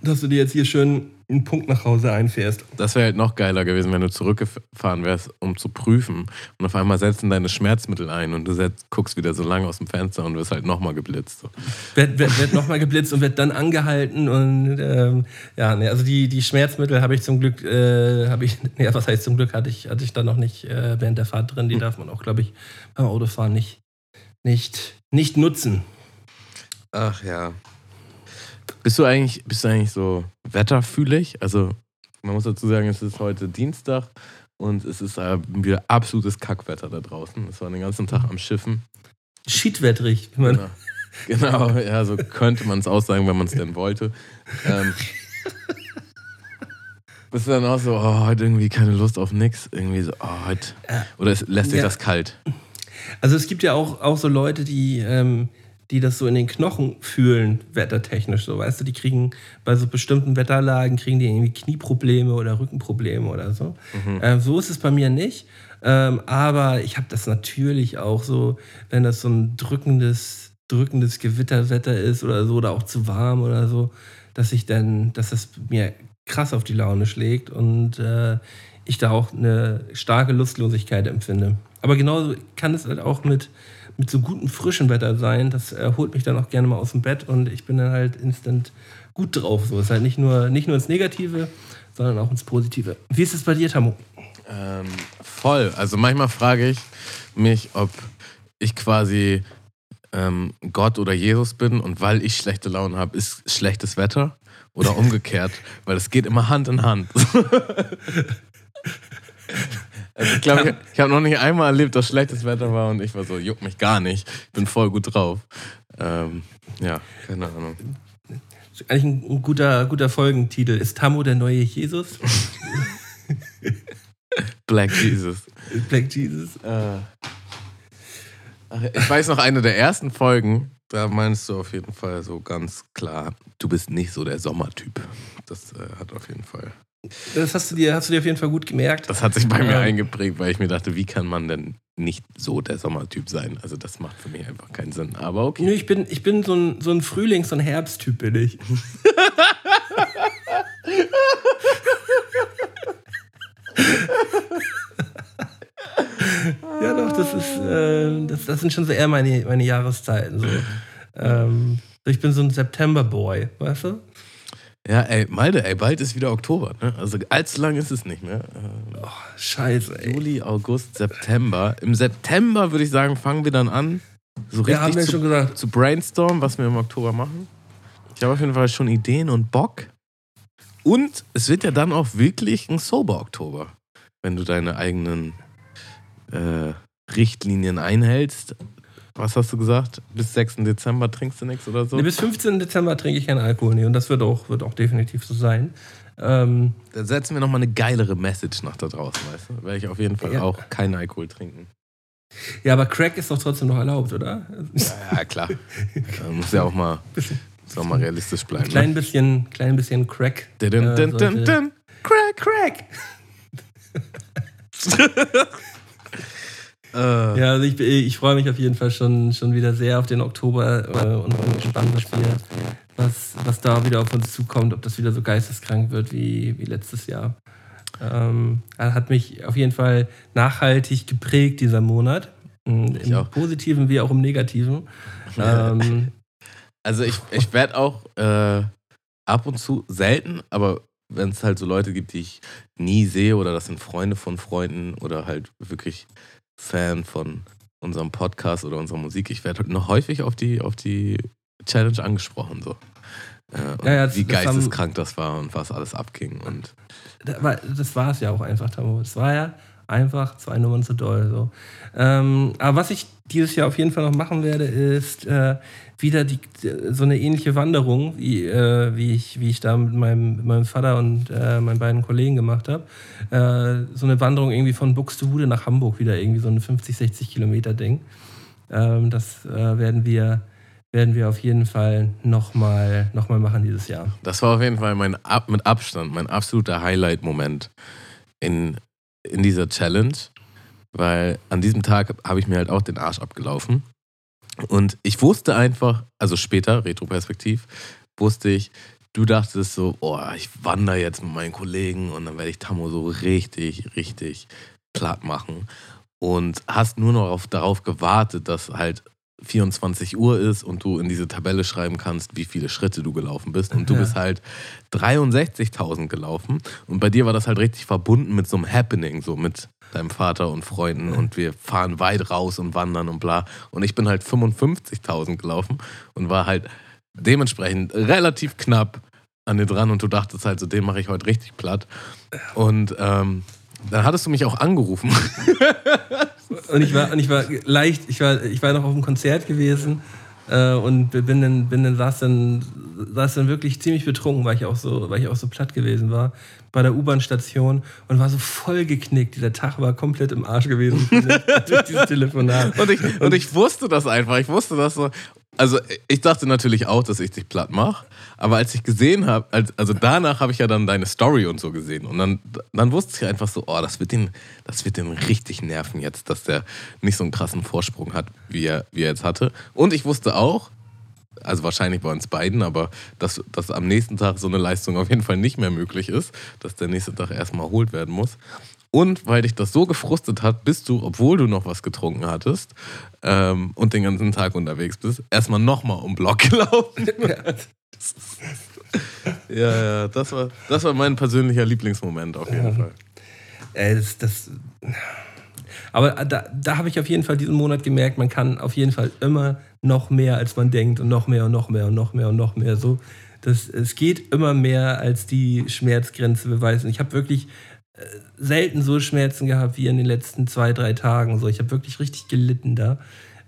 Dass du dir jetzt hier schön einen Punkt nach Hause einfährst. Das wäre halt noch geiler gewesen, wenn du zurückgefahren wärst, um zu prüfen. Und auf einmal setzen deine Schmerzmittel ein und du setzt, guckst wieder so lange aus dem Fenster und wirst halt nochmal geblitzt. So. Werd, werd, werd nochmal geblitzt und wird dann angehalten. Und ähm, ja, nee, also die, die Schmerzmittel habe ich zum Glück, äh, habe ich, nee, was heißt zum Glück, hatte ich, hatte ich dann noch nicht äh, während der Fahrt drin. Die darf man auch, glaube ich, beim Autofahren nicht, nicht, nicht nutzen. Ach ja. Bist du eigentlich, bist du eigentlich so wetterfühlig? Also, man muss dazu sagen, es ist heute Dienstag und es ist äh, wieder absolutes Kackwetter da draußen. Es war den ganzen Tag am Schiffen. Schiedwettrig, wie man. Genau, genau ja, so könnte man es aussagen, wenn man es denn wollte. Ähm, bist du dann auch so, oh, heute irgendwie keine Lust auf nix? Irgendwie so, oh, heute. Oder es lässt dich Ja. das kalt? Also es gibt ja auch, auch so Leute, die, ähm, die das so in den Knochen fühlen, wettertechnisch. So, weißt du, die kriegen bei so bestimmten Wetterlagen kriegen die irgendwie Knieprobleme oder Rückenprobleme oder so. Ähm, so ist es bei mir nicht. Ähm, aber ich habe das natürlich auch so, wenn das so ein drückendes, drückendes Gewitterwetter ist oder so, oder auch zu warm oder so, dass ich dann, dass das mir krass auf die Laune schlägt und äh, ich da auch eine starke Lustlosigkeit empfinde. Aber genauso kann es halt auch mit, mit so gutem frischen Wetter sein. Das äh, holt mich dann auch gerne mal aus dem Bett und ich bin dann halt instant gut drauf. So ist halt nicht nur, nicht nur ins Negative, sondern auch ins Positive. Wie ist es bei dir, Tamu? Ähm, voll. Also manchmal frage ich mich, ob ich quasi ähm, Gott oder Jesus bin und weil ich schlechte Laune habe, ist schlechtes Wetter oder umgekehrt, weil es geht immer Hand in Hand. also ich glaube, ich, ich habe noch nicht einmal erlebt, dass schlechtes Wetter war und ich war so, juckt mich gar nicht, ich bin voll gut drauf. Ähm, ja, keine Ahnung. Eigentlich ein, ein guter, guter Folgentitel. Ist Tamu der neue Jesus? Black Jesus. Black Jesus. Äh, ach, ich weiß noch, eine der ersten Folgen, da meinst du auf jeden Fall so ganz klar, du bist nicht so der Sommertyp. Das äh, hat auf jeden Fall. Das hast du, dir, hast du dir auf jeden Fall gut gemerkt. Das hat sich bei mir Ähm. eingeprägt, weil ich mir dachte, wie kann man denn nicht so der Sommertyp sein? Also das macht für mich einfach keinen Sinn. Aber okay. Nö, ich bin, ich bin so ein, so ein Frühlings- und Herbsttyp, bin ich. ja, doch, das ist, äh, das, das sind schon so eher meine, meine Jahreszeiten. So. Ähm, ich bin so ein September-Boy, weißt du? Ja, ey, Malde, ey, bald ist wieder Oktober. Ne? Also allzu lang ist es nicht mehr. Oh, scheiße, ey. Juli, August, September. Im September würde ich sagen, fangen wir dann an, so Ja, haben richtig wir zu, schon gesagt. zu brainstormen, was wir im Oktober machen. Ich habe auf jeden Fall schon Ideen und Bock. Und es wird ja dann auch wirklich ein Sober-Oktober, wenn du deine eigenen äh, Richtlinien einhältst. Was hast du gesagt? Bis 6. Dezember trinkst du nichts oder so? Nee, bis 15. Dezember trinke ich keinen Alkohol, nee, und das wird auch, wird auch definitiv so sein. Ähm, Dann setzen wir nochmal eine geilere Message nach da draußen, weißt du? Werde ich auf jeden Fall Ja. auch keinen Alkohol trinken. ja, aber Crack ist doch trotzdem noch erlaubt, oder? Ja, ja klar. Da muss ja auch mal, muss auch mal realistisch bleiben. Klein Ne? bisschen, klein bisschen Crack. Dun, dun, dun. Crack, Crack. Äh, Ja, also ich, ich freue mich auf jeden Fall schon, schon wieder sehr auf den Oktober äh, und bin gespannt, was, wir, was, was da wieder auf uns zukommt, ob das wieder so geisteskrank wird wie, wie letztes Jahr. Ähm, hat mich auf jeden Fall nachhaltig geprägt, dieser Monat. Ich Im. Positiven wie auch im Negativen. ähm, Also ich, ich werde auch äh, ab und zu selten, aber wenn es halt so Leute gibt, die ich nie sehe oder das sind Freunde von Freunden oder halt wirklich Fan von unserem Podcast oder unserer Musik, ich werde noch häufig auf die, auf die Challenge angesprochen. So. Äh, Ja, ja, wie das haben- geisteskrank das war und was alles abging. Und das war es ja auch einfach, Tamo. Es war ja einfach zwei Nummern zu doll. So. Ähm, aber was ich dieses Jahr auf jeden Fall noch machen werde, ist äh, wieder die, so eine ähnliche Wanderung, wie, äh, wie, ich, wie ich da mit meinem, meinem Vater und äh, meinen beiden Kollegen gemacht habe. Äh, so eine Wanderung irgendwie von Buxtehude nach Hamburg, wieder irgendwie so ein 50, 60 Kilometer Ding. Ähm, das äh, werden wir werden wir auf jeden Fall nochmal noch mal machen dieses Jahr. Das war auf jeden Fall mein mit Abstand mein absoluter Highlight-Moment in, in dieser Challenge, weil an diesem Tag habe ich mir halt auch den Arsch abgelaufen. Und ich wusste einfach, also später, Retroperspektiv, wusste ich, du dachtest so, oh, ich wandere jetzt mit meinen Kollegen und dann werde ich Tammo so richtig, richtig platt machen. Und hast nur noch auf, darauf gewartet, dass halt 24 Uhr ist und du in diese Tabelle schreiben kannst, wie viele Schritte du gelaufen bist. Und du Ja. bist halt 63.000 gelaufen. Und bei dir war das halt richtig verbunden mit so einem Happening, so mit deinem Vater und Freunden. Und wir fahren weit raus und wandern und bla. Und ich bin halt 55.000 gelaufen und war halt dementsprechend relativ knapp an dir dran. Und du dachtest halt, so den mache ich heute richtig platt. Und ähm, dann hattest du mich auch angerufen. Und ich war, und ich war leicht, ich war, ich war noch auf einem Konzert gewesen äh, und bin dann, bin dann, saß dann, saß dann wirklich ziemlich betrunken, weil ich auch so, weil ich auch so platt gewesen war, bei der U-Bahn-Station und war so voll geknickt. Dieser Tag war komplett im Arsch gewesen durch dieses Telefonat. Und ich, und ich wusste das einfach. Ich wusste das so. also ich dachte natürlich auch, dass ich dich platt mache. Aber als ich gesehen habe, also danach habe ich ja dann deine Story und so gesehen. Und dann, dann wusste ich einfach so, oh, das wird, den, das wird den richtig nerven jetzt, dass der nicht so einen krassen Vorsprung hat, wie er, wie er jetzt hatte. Und ich wusste auch, also wahrscheinlich bei uns beiden, aber dass, dass am nächsten Tag so eine Leistung auf jeden Fall nicht mehr möglich ist, dass der nächste Tag erstmal erholt werden muss. Und weil dich das so gefrustet hat, bist du, obwohl du noch was getrunken hattest ähm, und den ganzen Tag unterwegs bist, erstmal nochmal um Block gelaufen. ja, ja, das war, das war mein persönlicher Lieblingsmoment auf jeden ja. Fall. Äh, das, das, aber da, da habe ich auf jeden Fall diesen Monat gemerkt, man kann auf jeden Fall immer noch mehr, als man denkt und noch mehr und noch mehr und noch mehr und noch mehr. So, das, es geht immer mehr, als die Schmerzgrenze beweisen. Ich habe wirklich äh, selten so Schmerzen gehabt wie in den letzten zwei, drei Tagen. So, ich habe wirklich richtig gelitten da.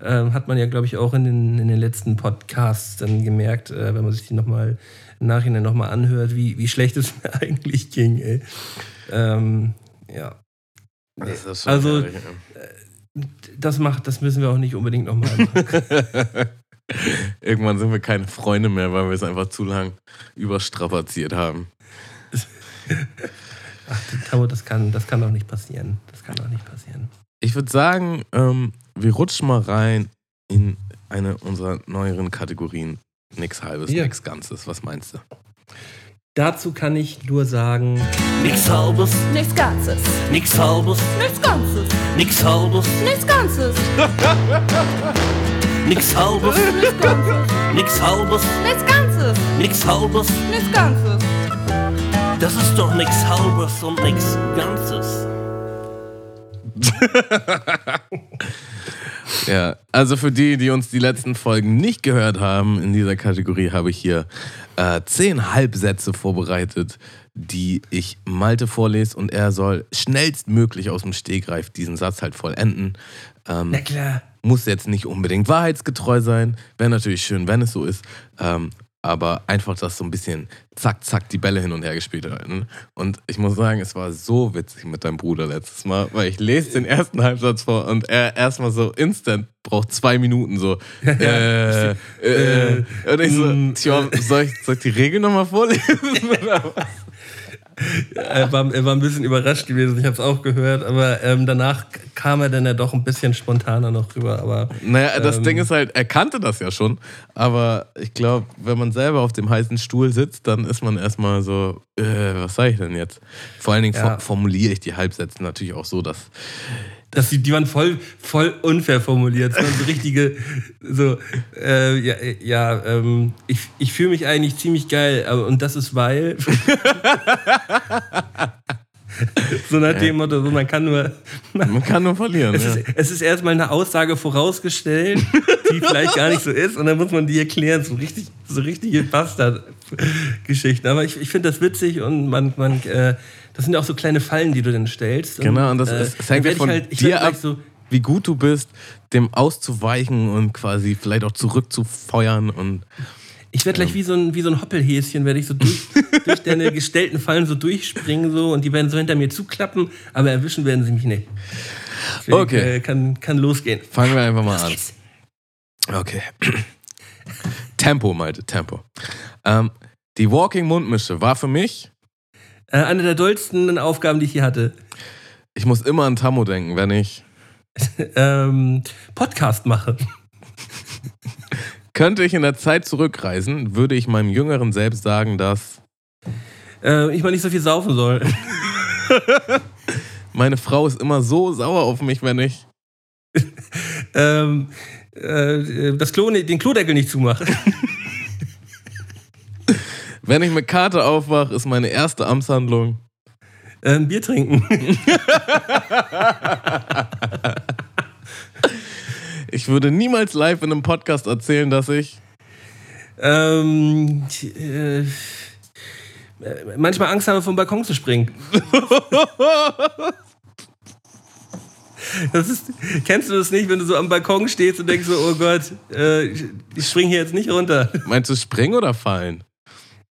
Ähm, hat man ja, glaube ich, auch in den, in den letzten Podcasts dann gemerkt, äh, wenn man sich die nochmal im Nachhinein nochmal anhört, wie, wie schlecht es mir eigentlich ging. Ey. Ähm, ja. Das also, ehrlich, ja. Das macht, das müssen wir auch nicht unbedingt nochmal machen. Irgendwann sind wir keine Freunde mehr, weil wir es einfach zu lang überstrapaziert haben. Ach, Tamo, das kann, das kann doch nicht passieren. Das kann doch nicht passieren. Ich würde sagen, ähm, wir rutschen mal rein in eine unserer neueren Kategorien. Nix halbes, ja. nix Ganzes. Was meinst du? Dazu kann ich nur sagen: Nix halbes, nichts Ganzes. Nix halbes, nichts Ganzes. Nix halbes, nichts Ganzes. Nix halbes, nichts Ganzes. Nix halbes, nichts Ganzes. Nix halbes, nichts Ganzes. Das ist doch nix halbes und nix Ganzes. ja, also für die, die uns die letzten Folgen nicht gehört haben, in dieser Kategorie habe ich hier äh, zehn Halbsätze vorbereitet, die ich Malte vorlese und er soll schnellstmöglich aus dem Stegreif diesen Satz halt vollenden. Ähm, Na klar. Muss jetzt nicht unbedingt wahrheitsgetreu sein. Wäre natürlich schön, wenn es so ist. Ähm, aber einfach das so ein bisschen zack, zack, die Bälle hin und her gespielt halten. Und ich muss sagen, es war so witzig mit deinem Bruder letztes Mal, weil ich lese den ersten Halbsatz vor und er erstmal so instant braucht zwei Minuten so. äh, äh, äh, und ich so, mm. tja, soll ich, soll ich die Regel nochmal vorlesen? er, war, er war ein bisschen überrascht gewesen, ich habe es auch gehört, aber ähm, danach kam er dann ja doch ein bisschen spontaner noch rüber. Aber, naja, das ähm, Ding ist halt, er kannte das ja schon, aber ich glaube, wenn man selber auf dem heißen Stuhl sitzt, dann ist man erstmal so, äh, was sage ich denn jetzt? Vor allen Dingen ja. formuliere ich die Halbsätze natürlich auch so, dass dass die, die waren voll, voll unfair formuliert. Das waren so richtige, so, äh, ja, ja ähm, ich, ich fühle mich eigentlich ziemlich geil, aber, und das ist weil. so nach dem Motto, so, man kann nur. Man kann nur verlieren. Es, ja. ist, es ist erstmal eine Aussage vorausgestellt, die vielleicht gar nicht so ist, und dann muss man die erklären. So richtig, so richtige Bastard-Geschichten. Aber ich, ich finde das witzig und man, man äh, das sind ja auch so kleine Fallen, die du dann stellst. Genau, und das, äh, ist, hängt ja von halt, dir ab, so, wie gut du bist, dem auszuweichen und quasi vielleicht auch zurückzufeuern und ich werde gleich ähm. wie so ein, wie so ein Hoppelhäschen, werde ich so durch, durch deine gestellten Fallen so durchspringen so und die werden so hinter mir zuklappen, aber erwischen werden sie mich nicht. Deswegen, okay. Äh, kann, kann losgehen. Fangen wir einfach mal Los an. Geht's. Okay. Tempo, Malte, Tempo. Ähm, die Walking Mundmische war für mich eine der dollsten Aufgaben, die ich hier hatte. Ich muss immer an Tammo denken, wenn ich ähm, Podcast mache. Könnte ich in der Zeit zurückreisen, würde ich meinem jüngeren Selbst sagen, dass äh, ich mal nicht so viel saufen soll. Meine Frau ist immer so sauer auf mich, wenn ich ähm, äh, das Klo, den Klodeckel nicht zumache. Wenn ich mit Karte aufwache, ist meine erste Amtshandlung. Äh, ein Bier trinken. ich würde niemals live in einem Podcast erzählen, dass ich. Ähm, äh, manchmal Angst habe, vom Balkon zu springen. Das ist, kennst du das nicht, wenn du so am Balkon stehst und denkst so, oh Gott, äh, ich springe hier jetzt nicht runter? Meinst du springen oder fallen?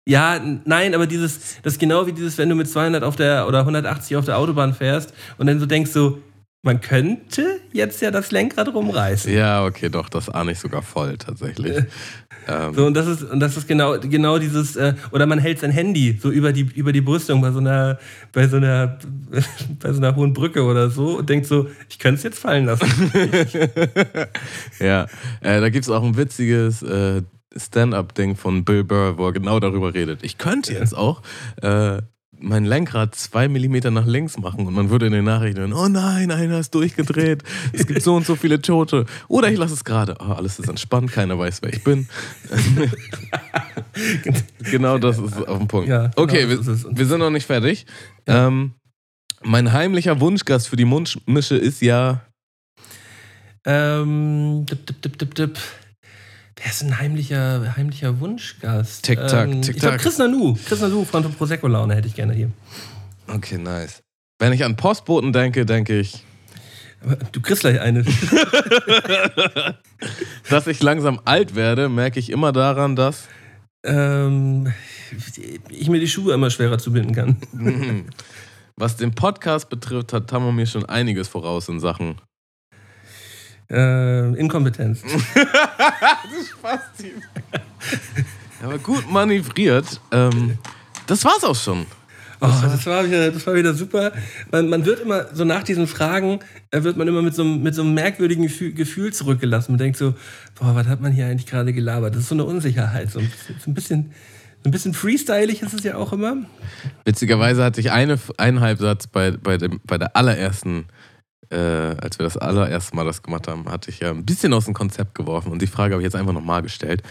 Ja, nein, aber dieses, das ist genau wie dieses, wenn du mit 200 auf der oder 180 auf der Autobahn fährst und dann so denkst so, man könnte jetzt ja das Lenkrad rumreißen. Ja, okay, doch, das ahne ich sogar voll tatsächlich. ähm. So, und das ist, und das ist genau, genau dieses, äh, oder man hält sein Handy so über die, über die Brüstung bei so einer, bei so einer, bei so einer hohen Brücke oder so und denkt so, ich könnte es jetzt fallen lassen. ja, äh, da gibt es auch ein witziges äh, Stand-up-Ding von Bill Burr, wo er genau darüber redet. Ich könnte jetzt auch äh, mein Lenkrad zwei Millimeter nach links machen und man würde in den Nachrichten hören, oh nein, einer ist durchgedreht, es gibt so und so viele Tote. Oder ich lasse es gerade, oh, alles ist entspannt, keiner weiß, wer ich bin. genau das ist auf dem Punkt. Ja, genau okay, wir, wir, sind noch nicht fertig. Ja. Ähm, mein heimlicher Wunschgast für die Mundmische ist ja... Ähm, dip, dip, dip, dip, dip. Wer ist ein heimlicher, heimlicher Wunschgast? Tick-Tack, ähm. Ich glaube, Chris Nanu. Chris Nanu von Prosecco-Laune hätte ich gerne hier. Okay, nice. Wenn ich an Postboten denke, denke ich. Du kriegst gleich eine. dass ich langsam alt werde, merke ich immer daran, dass. Ähm, ich mir die Schuhe immer schwerer zu binden kann. Mhm. Was den Podcast betrifft, hat Tammo mir schon einiges voraus in Sachen äh, Inkompetenz. das Spaß, Aber gut manövriert. Ähm, das war's auch schon. Oh, das, war wieder, das war wieder super. Man, man, wird immer, so nach diesen Fragen, äh, wird man immer mit so, mit so einem merkwürdigen Gefühl, Gefühl zurückgelassen. Man denkt so, boah, was hat man hier eigentlich gerade gelabert? Das ist so eine Unsicherheit. So, so ein bisschen. Ein bisschen freestylig ist es ja auch immer. Witzigerweise hatte ich eine, einen Halbsatz bei, bei, dem, bei der allerersten äh, als wir das allererste Mal das gemacht haben, hatte ich ja ein bisschen aus dem Konzept geworfen und die Frage habe ich jetzt einfach nochmal gestellt.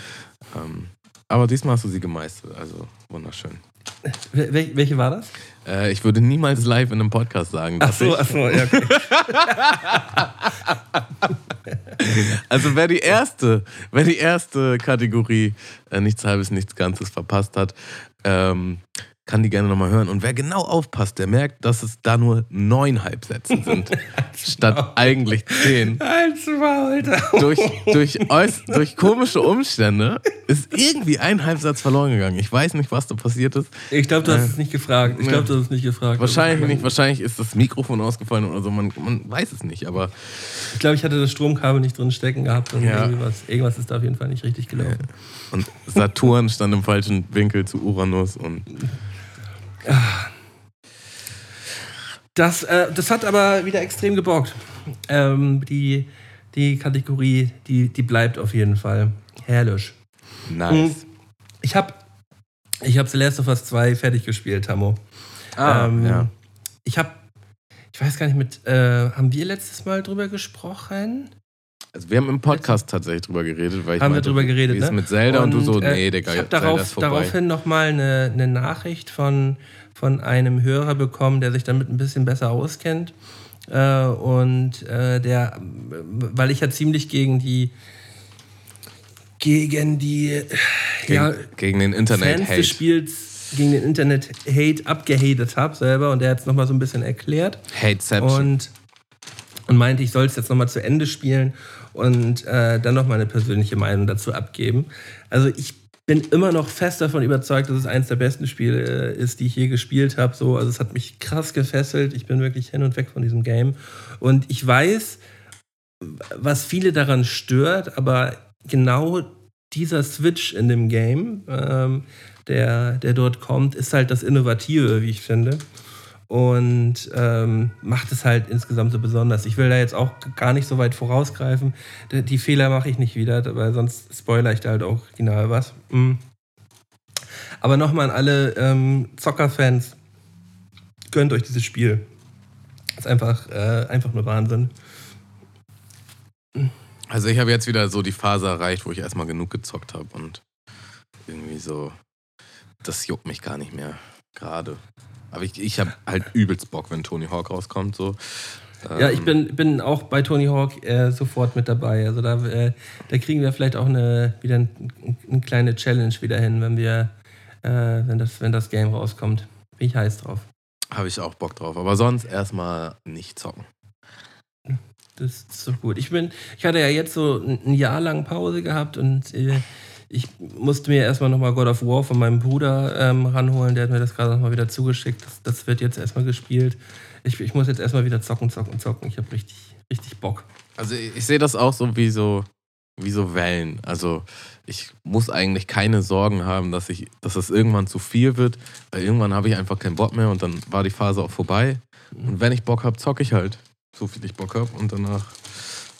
Ähm, aber diesmal hast du sie gemeistert, also wunderschön. Wel welche war das? Äh, ich würde niemals live in einem Podcast sagen. Ach so, ach so, ja. Okay. also wer die erste, wer die erste Kategorie äh, nichts halbes, nichts Ganzes verpasst hat, ähm, kann die gerne nochmal hören. Und wer genau aufpasst, der merkt, dass es da nur neun Halbsätze sind, statt eigentlich zehn. durch, durch, durch komische Umstände ist irgendwie ein Halbsatz verloren gegangen. Ich weiß nicht, was da passiert ist. Ich glaube, du hast äh, es nicht gefragt. Ich glaube, du hast es nicht gefragt. Wahrscheinlich nicht. Wahrscheinlich ist das Mikrofon ausgefallen oder so. Man, man weiß es nicht, aber. Ich glaube, ich hatte das Stromkabel nicht drin stecken gehabt und ja. irgendwas, irgendwas ist da auf jeden Fall nicht richtig gelaufen. Und Saturn stand im falschen Winkel zu Uranus und. Das, äh, das hat aber wieder extrem gebockt. Ähm, die, die Kategorie, die, die bleibt auf jeden Fall. Herrlich. Nice. Mhm. Ich habe ich hab The Last of Us 2 fertig gespielt, Tammo. Ah, ähm, ja. Ich habe, ich weiß gar nicht, mit, äh, haben wir letztes Mal drüber gesprochen? Also wir haben im Podcast tatsächlich drüber geredet, weil ich haben meinte, wir drüber geredet, wie ist ne? mit Zelda und, und, du so, äh, nee, der Ich habe darauf, daraufhin nochmal eine, eine Nachricht von, von einem Hörer bekommen, der sich damit ein bisschen besser auskennt. Äh, und äh, der, weil ich ja ziemlich gegen die gegen die gegen, ja, gegen den Internet Fans des Spiels gegen den Internet Hate abgehatet habe selber und der hat es nochmal so ein bisschen erklärt. Hateception. Und und meinte, ich soll es jetzt nochmal zu Ende spielen und äh, dann noch meine persönliche Meinung dazu abgeben. Also ich bin immer noch fest davon überzeugt, dass es eines der besten Spiele äh, ist, die ich je gespielt habe. So, also es hat mich krass gefesselt. Ich bin wirklich hin und weg von diesem Game. Und ich weiß, was viele daran stört, aber genau dieser Switch in dem Game, ähm, der, der dort kommt, ist halt das Innovative, wie ich finde und ähm, macht es halt insgesamt so besonders. Ich will da jetzt auch gar nicht so weit vorausgreifen. Die, Fehler mache ich nicht wieder, weil sonst spoiler ich da halt auch original was. Mhm. Aber nochmal an alle ähm, Zockerfans, gönnt euch dieses Spiel. Ist einfach, äh, einfach nur Wahnsinn. Also ich habe jetzt wieder so die Phase erreicht, wo ich erstmal genug gezockt habe und irgendwie so, das juckt mich gar nicht mehr gerade. Aber ich, ich habe halt übelst Bock, wenn Tony Hawk rauskommt. So. Ja, ich ähm, bin, bin auch bei Tony Hawk äh, sofort mit dabei. Also da, äh, da kriegen wir vielleicht auch eine, wieder ein, eine kleine Challenge wieder hin, wenn wir, äh, wenn, das, wenn das Game rauskommt. Bin ich heiß drauf. Habe ich auch Bock drauf. Aber sonst erstmal nicht zocken. Das ist so gut. Ich bin, ich hatte ja jetzt so ein Jahr lang Pause gehabt und äh, ich musste mir erstmal nochmal God of War von meinem Bruder ähm, ranholen. Der hat mir das gerade nochmal wieder zugeschickt. Das, das wird jetzt erstmal gespielt. Ich, ich muss jetzt erstmal wieder zocken, zocken, zocken. Ich habe richtig, richtig Bock. Also ich, ich sehe das auch so wie so wie so Wellen. Also ich muss eigentlich keine Sorgen haben, dass ich, dass es irgendwann zu viel wird, weil irgendwann habe ich einfach keinen Bock mehr und dann war die Phase auch vorbei. Und wenn ich Bock habe, zocke ich halt, so viel ich Bock habe und danach.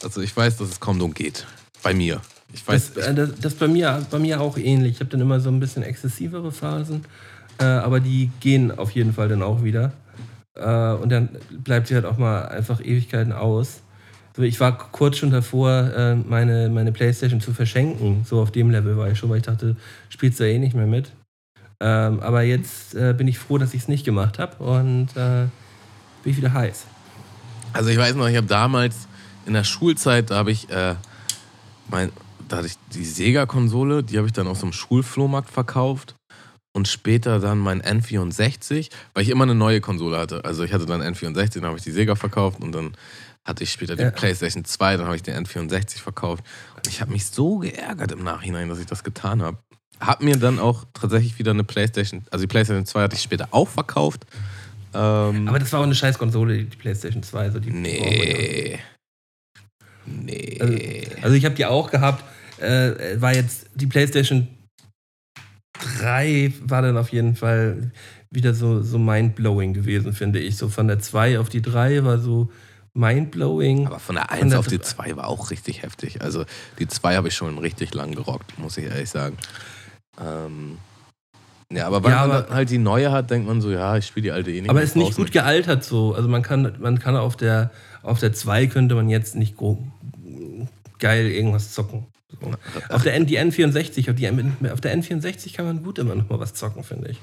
Also ich weiß, dass es kommt und geht. Bei mir. Ich weiß. Das, äh, das, das bei mir, bei mir auch ähnlich. Ich habe dann immer so ein bisschen exzessivere Phasen, äh, aber die gehen auf jeden Fall dann auch wieder. Äh, und dann bleibt sie halt auch mal einfach Ewigkeiten aus. So, ich war kurz schon davor, äh, meine, meine Playstation zu verschenken. So auf dem Level war ich schon, weil ich dachte, spielst du eh nicht mehr mit. Ähm, aber jetzt äh, bin ich froh, dass ich es nicht gemacht habe und äh, bin ich wieder heiß. Also ich weiß noch, ich habe damals in der Schulzeit, da habe ich mein, da hatte ich die Sega-Konsole, die habe ich dann auf so einem Schulflohmarkt verkauft und später dann mein N64, weil ich immer eine neue Konsole hatte. Also ich hatte dann N64, dann habe ich die Sega verkauft und dann hatte ich später die ja. PlayStation 2, dann habe ich den N64 verkauft. Und ich habe mich so geärgert im Nachhinein, dass ich das getan habe. Hab mir dann auch tatsächlich wieder eine PlayStation, also die PlayStation 2 hatte ich später auch verkauft. Ähm, Aber das war auch eine scheiß Konsole, die PlayStation 2. Also die nee. Nee. Also, also ich habe die auch gehabt. Äh, war jetzt die PlayStation 3 war dann auf jeden Fall wieder so, so mindblowing gewesen, finde ich. So von der 2 auf die 3 war so mindblowing. Aber von der 1 von der auf die 2 war auch richtig heftig. Also die 2 habe ich schon richtig lang gerockt, muss ich ehrlich sagen. Ähm, ja, aber wenn ja, man halt die neue hat, denkt man so, ja, ich spiele die alte eh nicht. Aber ist nicht gut gealtert so. Also man kann, man kann auf der auf der 2 könnte man jetzt nicht geil irgendwas zocken. So. Auf der N, die N64, auf, die, auf der N64 kann man gut immer noch mal was zocken, finde ich.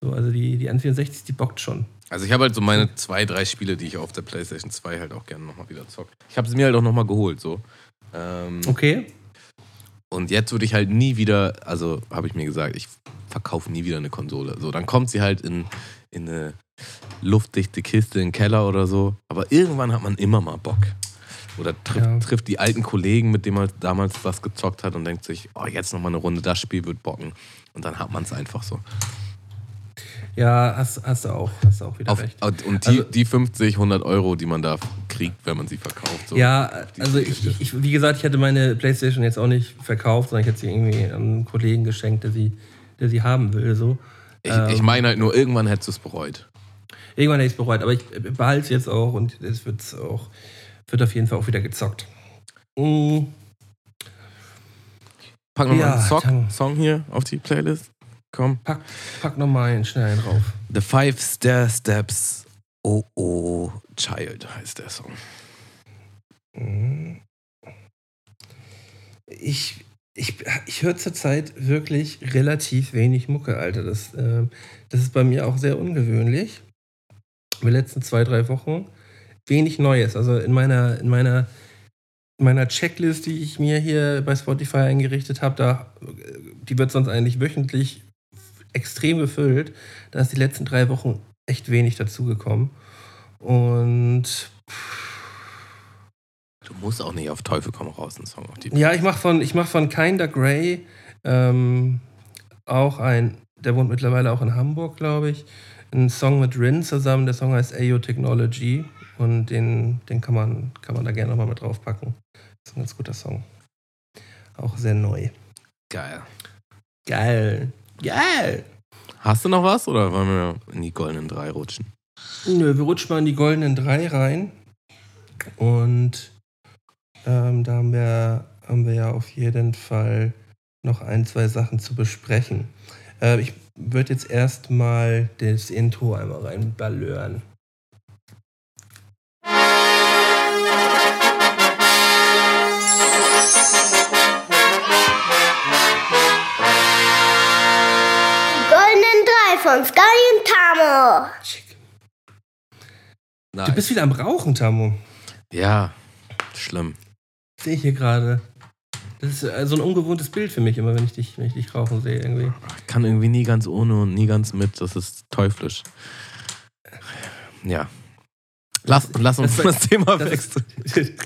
So, also die, die N64, die bockt schon. Also ich habe halt so meine zwei, drei Spiele, die ich auf der PlayStation 2 halt auch gerne nochmal wieder zocke. Ich habe sie mir halt auch nochmal geholt, so. Ähm, okay. Und jetzt würde ich halt nie wieder, also habe ich mir gesagt, ich verkaufe nie wieder eine Konsole. So, dann kommt sie halt in, in eine luftdichte Kiste im Keller oder so. Aber irgendwann hat man immer mal Bock. Oder trifft, ja. trifft die alten Kollegen, mit denen man damals was gezockt hat und denkt sich, oh, jetzt nochmal eine Runde, das Spiel wird bocken. Und dann hat man es einfach so. Ja, hast, hast, du auch, hast du auch wieder Auf, recht. Und die, also, die 50, 100 Euro, die man da kriegt, wenn man sie verkauft. So, ja, also ich, ich, wie gesagt, ich hatte meine Playstation jetzt auch nicht verkauft, sondern ich hätte sie irgendwie an einen Kollegen geschenkt, der sie, der sie haben will. So. Ich, ähm, ich meine halt nur, irgendwann hättest du es bereut. Irgendwann hätte ich es bereut, aber ich behalte es jetzt auch und es wird auch, wird auf jeden Fall auch wieder gezockt. Mhm. Packen wir ja, einen Song hier auf die Playlist. Komm. Pack, pack nochmal einen schnell drauf. The Five Stair Steps Oh Oh Child heißt der Song. Ich, ich, ich höre zurzeit wirklich relativ wenig Mucke, Alter. Das, äh, das ist bei mir auch sehr ungewöhnlich. In den letzten zwei, drei Wochen wenig Neues. Also in meiner, in meiner, in meiner Checklist, die ich mir hier bei Spotify eingerichtet habe, da, die wird sonst eigentlich wöchentlich extrem gefüllt. Da ist die letzten drei Wochen echt wenig dazugekommen. Und du musst auch nicht auf Teufel komm raus einen Song auf die Ja, ich mache von, mach von Kinda Grey ähm, auch ein, der wohnt mittlerweile auch in Hamburg, glaube ich, einen Song mit Rin zusammen. Der Song heißt AO Technology und den, den kann, man, kann man da gerne nochmal mit draufpacken. Das ist ein ganz guter Song. Auch sehr neu. Geil. Geil. Geil. Hast du noch was oder wollen wir in die goldenen drei rutschen? Nö, wir rutschen mal in die goldenen drei rein. Und ähm, da haben wir, haben wir ja auf jeden Fall noch ein, zwei Sachen zu besprechen. Äh, ich würde jetzt erstmal das Intro einmal reinballören. Von Sky und Tamo. Schick. Nice. Du bist wieder am Rauchen, Tamo. Ja, schlimm. Sehe ich hier gerade. Das ist äh, so ein ungewohntes Bild für mich immer, wenn ich dich, wenn ich dich rauchen sehe irgendwie. Ich kann irgendwie nie ganz ohne und nie ganz mit. Das ist teuflisch. Ja. Lass, lass uns das, das Thema wechseln.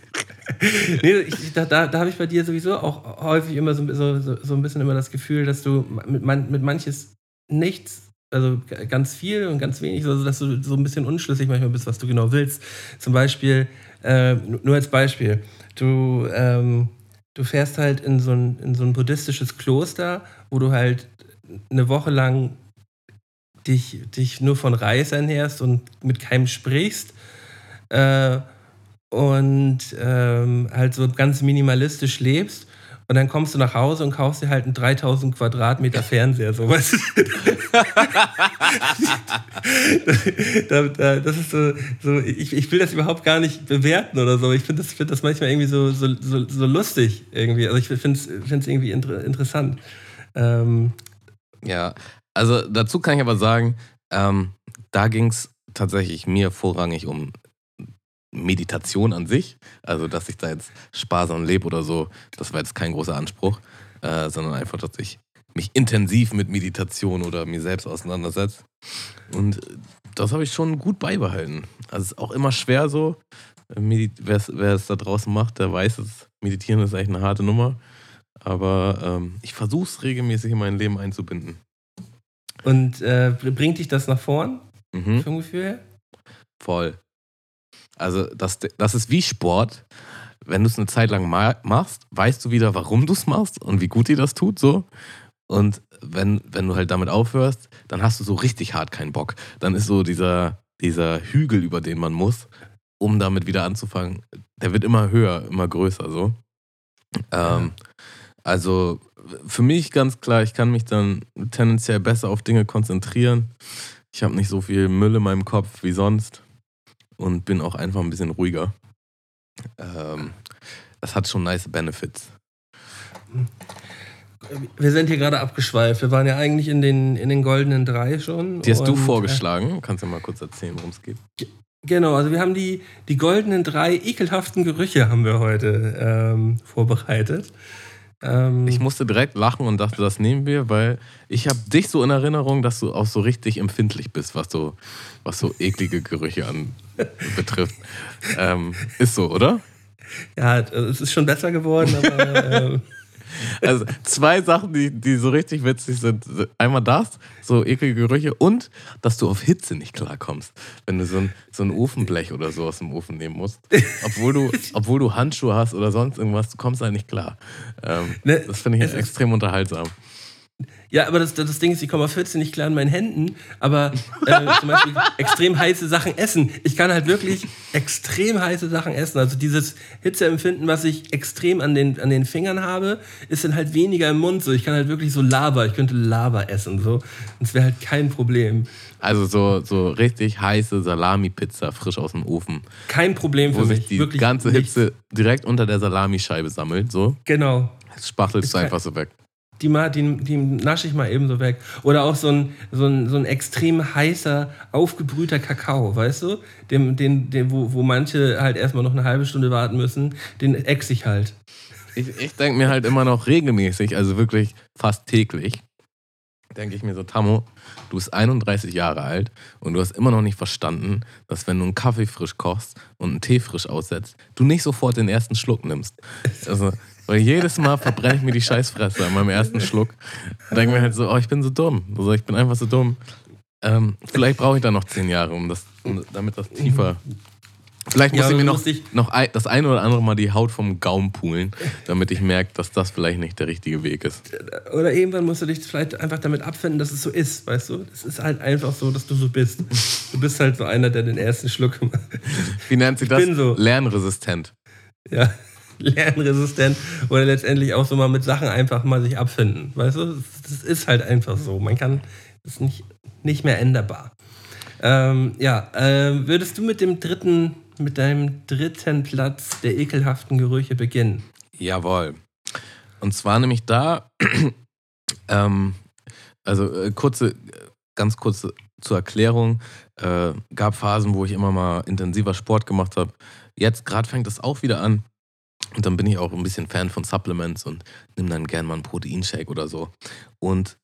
nee, ich, da, da, da habe ich bei dir sowieso auch häufig immer so, so, so ein bisschen immer das Gefühl, dass du mit, man, mit manches nichts, also ganz viel und ganz wenig, also dass du so ein bisschen unschlüssig manchmal bist, was du genau willst. Zum Beispiel, äh, nur als Beispiel, du, ähm, du fährst halt in so, ein, in so ein buddhistisches Kloster, wo du halt eine Woche lang dich, dich nur von Reis ernährst und mit keinem sprichst. Äh, und ähm, halt so ganz minimalistisch lebst. Und dann kommst du nach Hause und kaufst dir halt einen 3000 Quadratmeter Fernseher, sowas. da, da, das ist so, so ich, ich will das überhaupt gar nicht bewerten oder so. Ich finde das, find das manchmal irgendwie so, so, so, so lustig irgendwie. Also ich finde es irgendwie inter, interessant. Ähm, ja, also dazu kann ich aber sagen, ähm, da ging es tatsächlich mir vorrangig um Meditation an sich. Also, dass ich da jetzt sparsam lebe oder so, das war jetzt kein großer Anspruch, äh, sondern einfach, dass ich mich intensiv mit Meditation oder mir selbst auseinandersetze. Und das habe ich schon gut beibehalten. Also, es ist auch immer schwer so. Wer es da draußen macht, der weiß es. Meditieren ist eigentlich eine harte Nummer. Aber ähm, ich versuche es regelmäßig in mein Leben einzubinden. Und äh, bringt dich das nach vorn? Mhm. Vom Gefühl her? Voll. Also, das, das ist wie Sport. Wenn du es eine Zeit lang machst, weißt du wieder, warum du es machst und wie gut dir das tut, so. Und wenn, wenn du halt damit aufhörst, dann hast du so richtig hart keinen Bock. Dann ist so dieser, dieser Hügel, über den man muss, um damit wieder anzufangen, der wird immer höher, immer größer, so. Ähm, also für mich ganz klar, ich kann mich dann tendenziell besser auf Dinge konzentrieren. Ich habe nicht so viel Müll in meinem Kopf wie sonst und bin auch einfach ein bisschen ruhiger. Ähm, das hat schon nice Benefits. Wir sind hier gerade abgeschweift. Wir waren ja eigentlich in den, in den goldenen drei schon. Die hast du äh, vorgeschlagen. Kannst du mal kurz erzählen, worum es geht? Genau, also wir haben die, die goldenen drei ekelhaften Gerüche haben wir heute ähm, vorbereitet. Ähm ich musste direkt lachen und dachte, das nehmen wir, weil ich habe dich so in Erinnerung, dass du auch so richtig empfindlich bist, was so, was so eklige Gerüche an betrifft. ähm, ist so, oder? Ja, es ist schon besser geworden, aber. Also zwei Sachen, die, die so richtig witzig sind. Einmal das, so eklige Gerüche und dass du auf Hitze nicht klarkommst, wenn du so ein, so ein Ofenblech oder so aus dem Ofen nehmen musst. Obwohl du, obwohl du Handschuhe hast oder sonst irgendwas, du kommst halt nicht klar. Ähm, ne, das finde ich jetzt extrem unterhaltsam. Ja, aber das, das Ding ist, ich komme auf 14 nicht klar in meinen Händen, aber äh, zum Beispiel extrem heiße Sachen essen. Ich kann halt wirklich extrem heiße Sachen essen. Also dieses Hitzeempfinden, was ich extrem an den, an den Fingern habe, ist dann halt weniger im Mund. So, ich kann halt wirklich so Lava, ich könnte Lava essen. So. Und es wäre halt kein Problem. Also so, so richtig heiße Salami-Pizza frisch aus dem Ofen. Kein Problem für wo mich. sich die wirklich ganze Hitze nichts. direkt unter der Salamischeibe sammelt. So. Genau. Spachtelst du einfach so weg die, die, die nasche ich mal eben so weg. Oder auch so ein, so ein, so ein extrem heißer, aufgebrühter Kakao, weißt du? Den, den, den, wo, wo manche halt erstmal noch eine halbe Stunde warten müssen, den ex ich halt. Ich, ich denke mir halt immer noch regelmäßig, also wirklich fast täglich, denke ich mir so, Tammo, du bist 31 Jahre alt und du hast immer noch nicht verstanden, dass wenn du einen Kaffee frisch kochst und einen Tee frisch aussetzt, du nicht sofort den ersten Schluck nimmst. Also weil jedes Mal verbrenne ich mir die Scheißfresse an meinem ersten Schluck. Und denke mir halt so, oh, ich bin so dumm. Also ich bin einfach so dumm. Ähm, vielleicht brauche ich da noch zehn Jahre, um das, um, damit das tiefer. Vielleicht muss ja, ich mir noch, noch ein, das eine oder andere Mal die Haut vom Gaumen poolen, damit ich merke, dass das vielleicht nicht der richtige Weg ist. Oder irgendwann musst du dich vielleicht einfach damit abfinden, dass es so ist, weißt du? Es ist halt einfach so, dass du so bist. Du bist halt so einer, der den ersten Schluck macht. Wie nennt sich das? So. Lernresistent. Ja. Lernresistent oder letztendlich auch so mal mit Sachen einfach mal sich abfinden. Weißt du, das ist halt einfach so. Man kann, das nicht, nicht mehr änderbar. Ähm, ja, äh, würdest du mit dem dritten, mit deinem dritten Platz der ekelhaften Gerüche beginnen? Jawohl. Und zwar nämlich da, ähm, also äh, kurze, ganz kurze zur Erklärung, äh, gab Phasen, wo ich immer mal intensiver Sport gemacht habe. Jetzt gerade fängt es auch wieder an. Und dann bin ich auch ein bisschen Fan von Supplements und nehme dann gern mal einen Proteinshake oder so. Und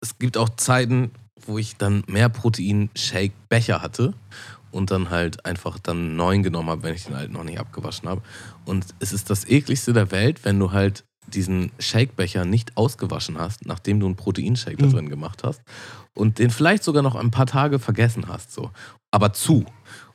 es gibt auch Zeiten, wo ich dann mehr Proteinshake-Becher hatte. und dann halt einfach dann einen neuen genommen habe, wenn ich den alten noch nicht abgewaschen habe. Und es ist das ekligste der Welt, wenn du halt diesen Shakebecher nicht ausgewaschen hast, nachdem du einen Proteinshake da Mhm. drin gemacht hast und den vielleicht sogar noch ein paar Tage vergessen hast, so. Aber zu.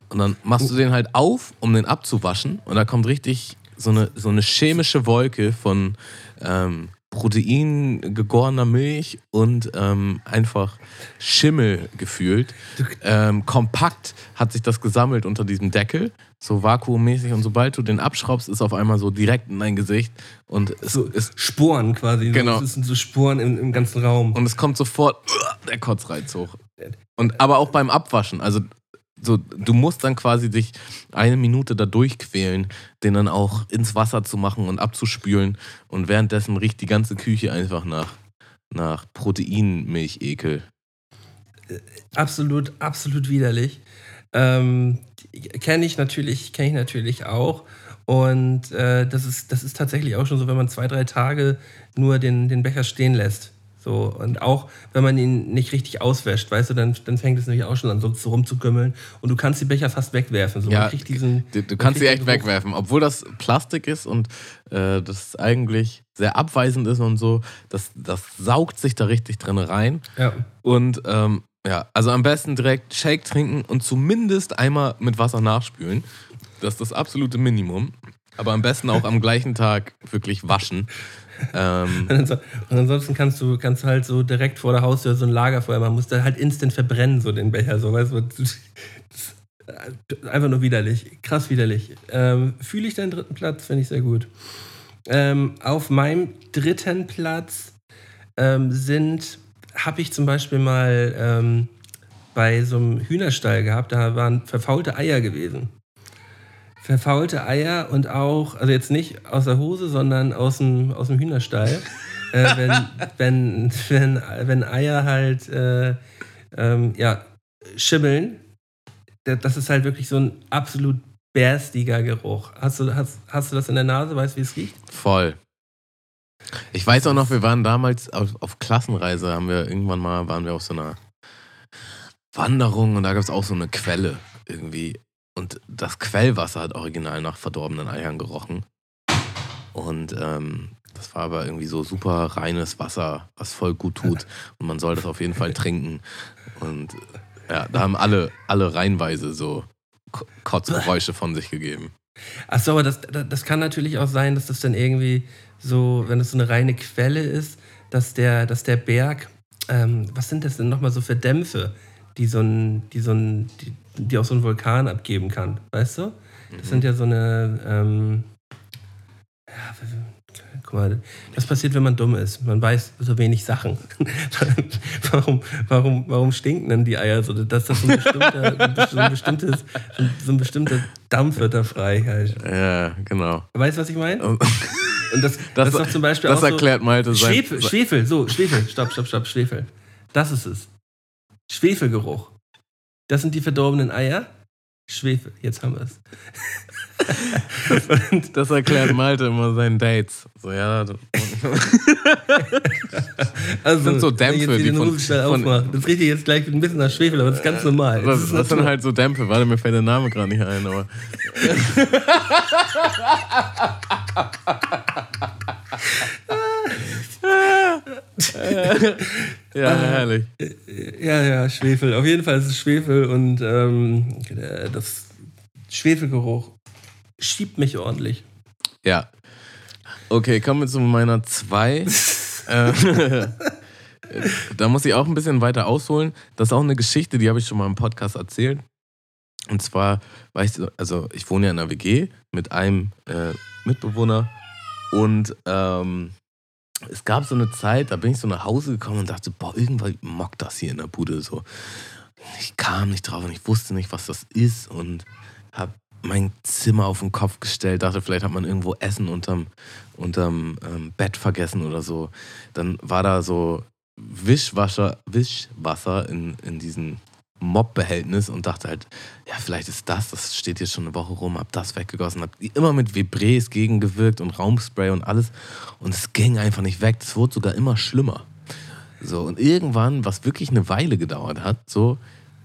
Und dann machst du den halt auf, um den abzuwaschen und da kommt richtig so eine, so eine chemische Wolke von ähm, Protein, gegorener Milch und ähm, einfach Schimmel gefühlt. Ähm, kompakt hat sich das gesammelt unter diesem Deckel, so vakuummäßig. Und sobald du den abschraubst, ist auf einmal so direkt in dein Gesicht und es, So ist, Sporen quasi. Genau. Das sind so Sporen im, im ganzen Raum. und es kommt sofort der Kotzreiz hoch. Und aber auch beim Abwaschen, also so, du musst dann quasi dich eine Minute da durchquälen, den dann auch ins Wasser zu machen und abzuspülen. Und währenddessen riecht die ganze Küche einfach nach, nach Proteinmilchekel. absolut, absolut widerlich. Ähm, kenne ich natürlich, kenne ich natürlich auch. Und äh, das, ist, das ist tatsächlich auch schon so, wenn man zwei, drei Tage nur den, den Becher stehen lässt. So, und auch wenn man ihn nicht richtig auswäscht, weißt du, dann, dann fängt es nämlich auch schon an, so, so rumzugümmeln. Und du kannst die Becher fast wegwerfen. So, Ja, diesen, Du, du kannst sie echt Geruch. wegwerfen, obwohl das Plastik ist und äh, das eigentlich sehr abweisend ist und so. Das, das saugt sich da richtig drin rein. Ja. Und ähm, ja, also am besten direkt Shake trinken und zumindest einmal mit Wasser nachspülen. Das ist das absolute Minimum. Aber am besten auch am gleichen Tag wirklich waschen. Ähm, Und anso- und ansonsten kannst du, kannst du halt so direkt vor der Haustür so ein Lagerfeuer machen, musst du halt instant verbrennen, so den Becher, so weißt du. Ist Einfach nur widerlich, krass widerlich. Ähm, Fühle ich deinen dritten Platz, finde ich sehr gut. Ähm, auf meinem dritten Platz ähm, sind, habe ich zum Beispiel mal ähm, bei so einem Hühnerstall gehabt, da waren verfaulte Eier gewesen. Verfaulte Eier und auch, also jetzt nicht aus der Hose, sondern aus dem, aus dem Hühnerstall. äh, wenn, wenn, wenn, wenn Eier halt äh, ähm, ja, schimmeln, da- das ist halt wirklich so ein absolut berstiger Geruch. Hast du, hast, hast du das in der Nase? Weißt du, wie es riecht? voll. Ich weiß auch noch, wir waren damals auf, auf Klassenreise, haben wir irgendwann mal, waren wir auf so einer Wanderung und da gab es auch so eine Quelle irgendwie. Und das Quellwasser hat original nach verdorbenen Eiern gerochen. Und ähm, das war aber irgendwie so super reines Wasser, was voll gut tut. Und man soll das auf jeden Fall trinken. Und ja, da haben alle, alle reihenweise so Ko- Kotzgeräusche von sich gegeben. Achso, aber das, das das kann natürlich auch sein, dass das dann irgendwie so, wenn es so eine reine Quelle ist, dass der, dass der Berg, ähm, was sind das denn nochmal so für Dämpfe, die so ein, die so ein, die, die auch so ein Vulkan abgeben kann, weißt du? Das sind ja so eine, ähm, ja, guck mal, das passiert, wenn man dumm ist. Man weiß so wenig Sachen. warum, warum, warum stinken denn die Eier so? Dass das so ein bestimmter, so ein bestimmtes, so ein bestimmter Dampf wird da frei halt. Ja, genau. Weißt du, was ich meine? Und Und das, das, ist doch zum Beispiel das auch so erklärt Malte sein. Schwefel, Schwefel, so, Schwefel, stopp, stopp, stopp, Schwefel. Das ist es. Schwefelgeruch. Das sind die verdorbenen Eier. Schwefel, jetzt haben wir es. Das erklärt Malte immer seinen Dates. So, ja, das- Also, sind so wenn ich Dämpfe, die von- von- aufmache. Das riecht jetzt gleich ein bisschen nach Schwefel, aber das ist ganz normal. das, ist das sind halt so Dämpfe. Warte, mir fällt der Name gerade nicht ein, aber. ja, herrlich. Ja, ja, Schwefel. Auf jeden Fall ist es Schwefel und ähm, äh, das Schwefelgeruch schiebt mich ordentlich. Ja. Okay, kommen wir zu meiner 2. äh, da muss ich auch ein bisschen weiter ausholen. Das ist auch eine Geschichte, die habe ich schon mal im Podcast erzählt. Und zwar war ich, so- also ich wohne ja in einer WG mit einem äh, Mitbewohner und ähm, es gab so eine Zeit, da bin ich so nach Hause gekommen und dachte, boah, irgendwann mockt das hier in der Bude so. Ich kam nicht drauf und ich wusste nicht, was das ist und habe mein Zimmer auf den Kopf gestellt, dachte, vielleicht hat man irgendwo Essen unterm, unterm ähm, Bett vergessen oder so. Dann war da so Wischwasser, Wischwasser in, in diesem Mobbehältnis und dachte halt, ja, vielleicht ist das, das steht hier schon eine Woche rum, hab das weggegossen, hab immer mit Vibrés gegengewirkt und Raumspray und alles und es ging einfach nicht weg. Es wurde sogar immer schlimmer. So, und irgendwann, was wirklich eine Weile gedauert hat, so,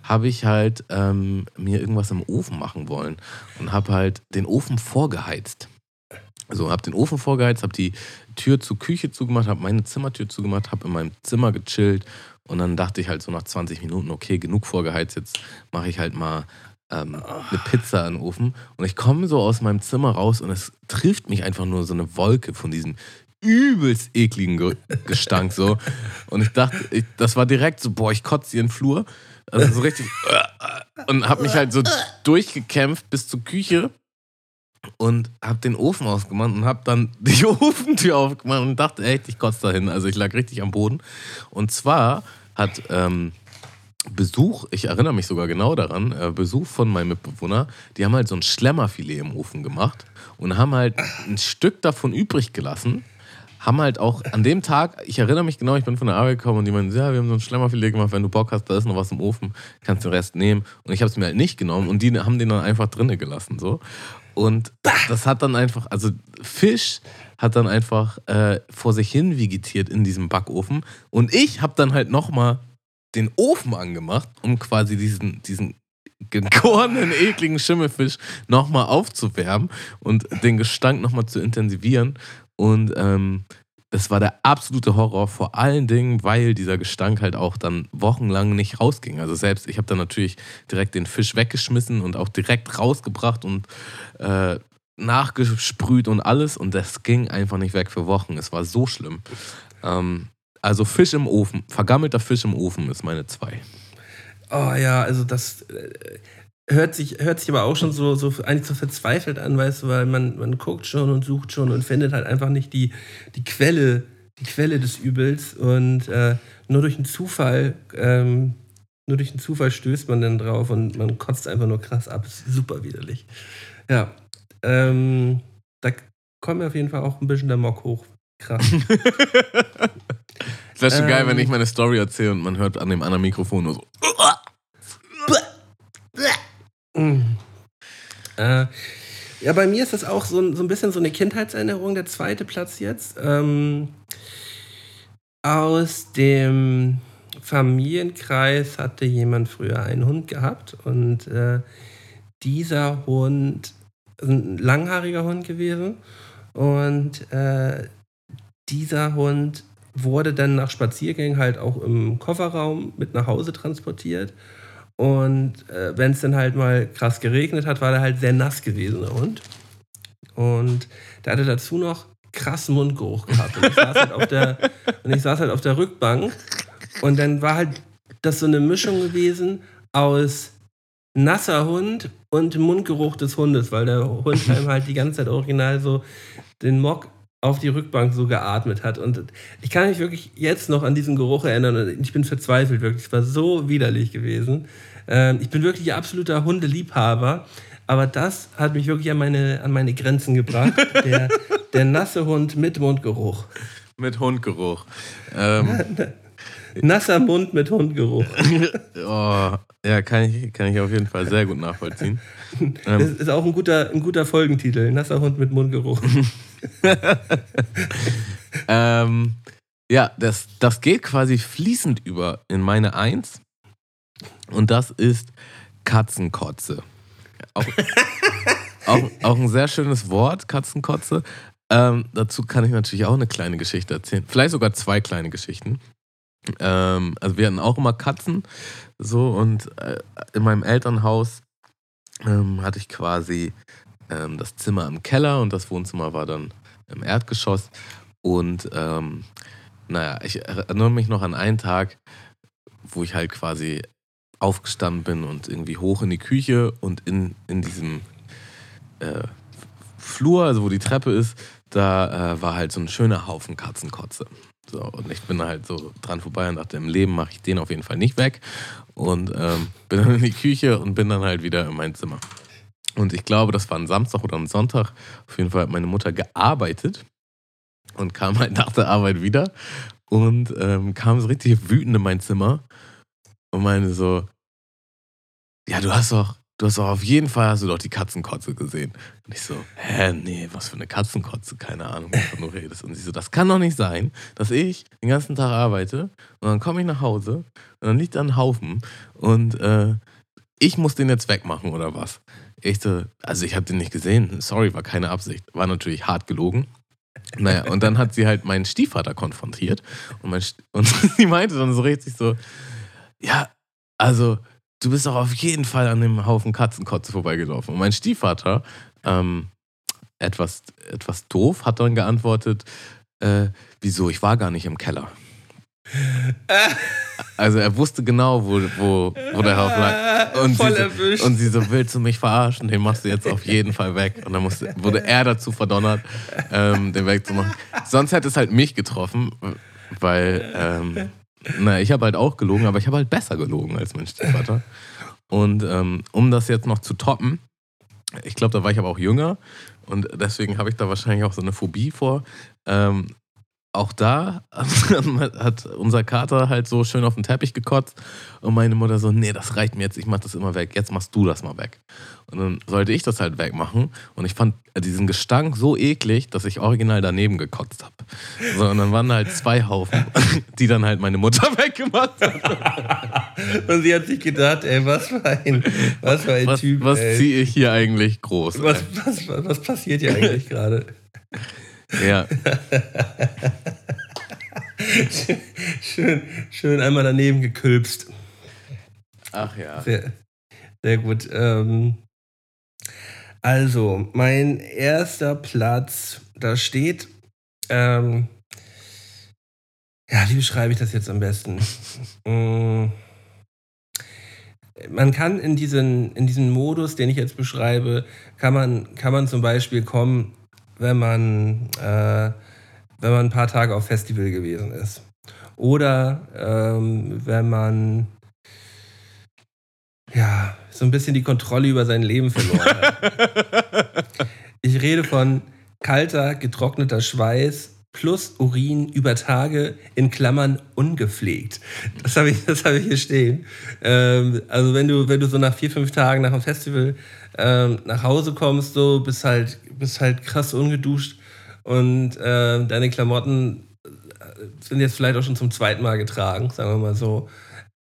habe ich halt ähm, mir irgendwas im Ofen machen wollen und habe halt den Ofen vorgeheizt. Also habe den Ofen vorgeheizt, habe die Tür zur Küche zugemacht, habe meine Zimmertür zugemacht, habe in meinem Zimmer gechillt und dann dachte ich halt so nach 20 Minuten, okay, genug vorgeheizt, jetzt mache ich halt mal ähm, eine Pizza in den Ofen. Und ich komme so aus meinem Zimmer raus und es trifft mich einfach nur so eine Wolke von diesem übelst ekligen Ge Gestank so. Und ich dachte, ich, das war direkt so, boah, ich kotze hier in den Flur. Also so richtig. Und habe mich halt so durchgekämpft bis zur Küche und habe den Ofen ausgemacht und habe dann die Ofentür aufgemacht und dachte, echt, ich kotze dahin. Also ich lag richtig am Boden. Und zwar hat ähm, Besuch, ich erinnere mich sogar genau daran, äh, Besuch von meinem Mitbewohner, die haben halt so ein Schlemmerfilet im Ofen gemacht und haben halt ein Stück davon übrig gelassen. Haben halt auch an dem Tag, ich erinnere mich genau, ich bin von der Arbeit gekommen und die meinten, ja, wir haben so ein Schlemmerfilet gemacht, wenn du Bock hast, da ist noch was im Ofen, kannst du den Rest nehmen. Und ich habe es mir halt nicht genommen und die haben den dann einfach drinnen gelassen. So. Und das hat dann einfach, also Fisch hat dann einfach äh, vor sich hin vegetiert in diesem Backofen. Und ich habe dann halt nochmal den Ofen angemacht, um quasi diesen, diesen gegorenen, ekligen Schimmelfisch nochmal aufzuwärmen und den Gestank nochmal zu intensivieren. Und ähm, das war der absolute Horror, vor allen Dingen, weil dieser Gestank halt auch dann wochenlang nicht rausging. Also selbst, ich habe dann natürlich direkt den Fisch weggeschmissen und auch direkt rausgebracht und äh, nachgesprüht und alles. Und das ging einfach nicht weg für Wochen. Es war so schlimm. Ähm, also Fisch im Ofen, vergammelter Fisch im Ofen ist meine zwei. Oh ja, also das äh, hört sich, hört sich aber auch schon so, so eigentlich so verzweifelt an, weißt du, weil man, man guckt schon und sucht schon und findet halt einfach nicht die, die Quelle, die Quelle des Übels. Und äh, nur durch einen Zufall, ähm, nur durch einen Zufall stößt man dann drauf und man kotzt einfach nur krass ab. Super widerlich. Ja. Ähm, da kommt mir auf jeden Fall auch ein bisschen der Mock hoch. Krass. Das wäre schon Ähm. geil, wenn ich meine Story erzähle und man hört an dem anderen Mikrofon nur so. Äh, ja, bei mir ist das auch so, ein- so ein bisschen so eine Kindheitserinnerung, der zweite Platz jetzt. Ähm, aus dem Familienkreis hatte jemand früher einen Hund gehabt und äh, dieser Hund ist ein langhaariger Hund gewesen und äh, dieser Hund wurde dann nach Spaziergängen halt auch im Kofferraum mit nach Hause transportiert. Und äh, wenn es dann halt mal krass geregnet hat, war der halt sehr nass gewesen, der Hund. Und der hatte dazu noch krassen Mundgeruch gehabt. Und ich saß halt auf der, und ich saß halt auf der Rückbank. Und dann war halt das so eine Mischung gewesen aus nasser Hund und Mundgeruch des Hundes, weil der Hund halt die ganze Zeit original so den Mock auf die Rückbank so geatmet hat. Und ich kann mich wirklich jetzt noch an diesen Geruch erinnern und ich bin verzweifelt, wirklich. Es war so widerlich gewesen. Ähm, ich bin wirklich absoluter Hundeliebhaber, aber das hat mich wirklich an meine, an meine Grenzen gebracht. Der, der nasse Hund mit Mundgeruch. Mit Hundgeruch. Ähm, Nasser Mund mit Hundgeruch. oh, ja, kann ich, kann ich auf jeden Fall sehr gut nachvollziehen. Das ist auch ein guter, ein guter Folgentitel. Nasser Hund mit Mundgeruch. ähm, ja, das, das geht quasi fließend über in meine Eins. Und das ist Katzenkotze. Auch, auch, auch ein sehr schönes Wort, Katzenkotze. Ähm, dazu kann ich natürlich auch eine kleine Geschichte erzählen. Vielleicht sogar zwei kleine Geschichten. Ähm, also wir hatten auch immer Katzen. So, und äh, in meinem Elternhaus ähm, hatte ich quasi ähm, das Zimmer im Keller und das Wohnzimmer war dann im Erdgeschoss. Und ähm, naja, ich erinnere mich noch an einen Tag, wo ich halt quasi aufgestanden bin und irgendwie hoch in die Küche und in, in diesem äh, Flur, also wo die Treppe ist, da äh, war halt so ein schöner Haufen Katzenkotze. So, und ich bin halt so dran vorbei und dachte, im Leben mache ich den auf jeden Fall nicht weg. Und ähm, bin dann in die Küche und bin dann halt wieder in mein Zimmer. Und ich glaube, das war ein Samstag oder ein Sonntag. Auf jeden Fall hat meine Mutter gearbeitet und kam halt nach der Arbeit wieder und ähm, kam so richtig wütend in mein Zimmer und meinte so, ja, du hast doch, du hast doch auf jeden Fall, hast du doch die Katzenkotze gesehen. Und ich so, hä, nee, was für eine Katzenkotze, keine Ahnung, wovon du redest. Und sie so, das kann doch nicht sein, dass ich den ganzen Tag arbeite und dann komme ich nach Hause und dann liegt da ein Haufen und äh, ich muss den jetzt wegmachen oder was? So, also ich habe den nicht gesehen, sorry, war keine Absicht. War natürlich hart gelogen. Naja, und dann hat sie halt meinen Stiefvater konfrontiert und, mein, und sie meinte dann so richtig so, ja, also du bist doch auf jeden Fall an dem Haufen Katzenkotze vorbeigelaufen. Und mein Stiefvater, ähm, etwas, etwas doof, hat dann geantwortet, äh, wieso, ich war gar nicht im Keller. Also er wusste genau, wo, wo, wo der Haufen lag. Und, Voll sie so, erwischt. und sie so, willst du mich verarschen? Den machst du jetzt auf jeden Fall weg. Und dann musste, wurde er dazu verdonnert, ähm, den wegzumachen. Sonst hätte es halt mich getroffen, weil, ähm, na, ich habe halt auch gelogen, aber ich habe halt besser gelogen als mein Stiefvater. Und ähm, um das jetzt noch zu toppen, ich glaube, da war ich aber auch jünger und deswegen habe ich da wahrscheinlich auch so eine Phobie vor. Ähm, auch da hat unser Kater halt so schön auf den Teppich gekotzt und meine Mutter so, nee, das reicht mir jetzt, ich mach das immer weg, jetzt machst du das mal weg. Und dann sollte ich das halt wegmachen und ich fand diesen Gestank so eklig, dass ich original daneben gekotzt habe. So, und dann waren da halt zwei Haufen, die dann halt meine Mutter weggemacht hat. Und sie hat sich gedacht, ey, was für ein, was für ein Was, Typ. was ziehe ich hier eigentlich groß? was, was, was passiert hier eigentlich gerade? Ja, Schön, schön einmal daneben gekülpst. ach ja. Sehr, sehr gut. Ähm, also, mein erster Platz, da steht, ähm, ja, wie beschreibe ich das jetzt am besten? Mm, man kann in diesen, in diesen Modus, den ich jetzt beschreibe, kann man, kann man zum Beispiel kommen, wenn man, äh, wenn man ein paar Tage auf Festival gewesen ist. Oder ähm, wenn man ja, so ein bisschen die Kontrolle über sein Leben verloren hat. Ich rede von kalter, getrockneter Schweiß plus Urin über Tage in Klammern ungepflegt. Das habe ich, das habe ich hier stehen. Ähm, also wenn du, wenn du so nach vier, fünf Tagen nach dem Festival ähm, nach Hause kommst, so bist halt, bist halt krass ungeduscht und äh, deine Klamotten sind jetzt vielleicht auch schon zum zweiten Mal getragen, sagen wir mal so.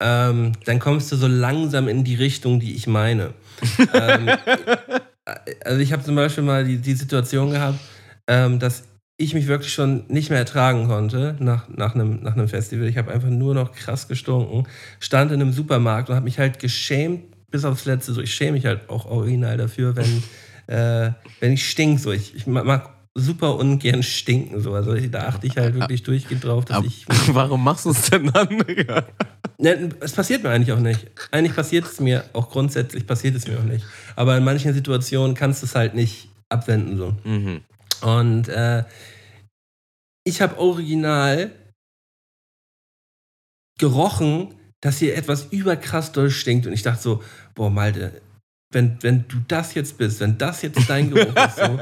Ähm, dann kommst du so langsam in die Richtung, die ich meine. ähm, also ich habe zum Beispiel mal die, die Situation gehabt, ähm, dass ich mich wirklich schon nicht mehr ertragen konnte nach, nach, einem, nach einem Festival. Ich habe einfach nur noch krass gestunken, stand in einem Supermarkt und habe mich halt geschämt bis aufs Letzte. So, ich schäme mich halt auch original dafür, wenn, äh, wenn ich stink. So, ich, ich mag super ungern stinken. So. Also da achte ich halt wirklich durchgehend drauf, dass Aber ich warum machst du es denn dann? Ne, es passiert mir eigentlich auch nicht. Eigentlich passiert es mir, auch grundsätzlich passiert es mir auch nicht. Aber in manchen Situationen kannst du es halt nicht abwenden. So. mhm. Und äh, ich habe original gerochen, dass hier etwas überkrass doll stinkt. Und ich dachte so, boah, Malte, wenn, wenn du das jetzt bist, wenn das jetzt dein Geruch ist, so,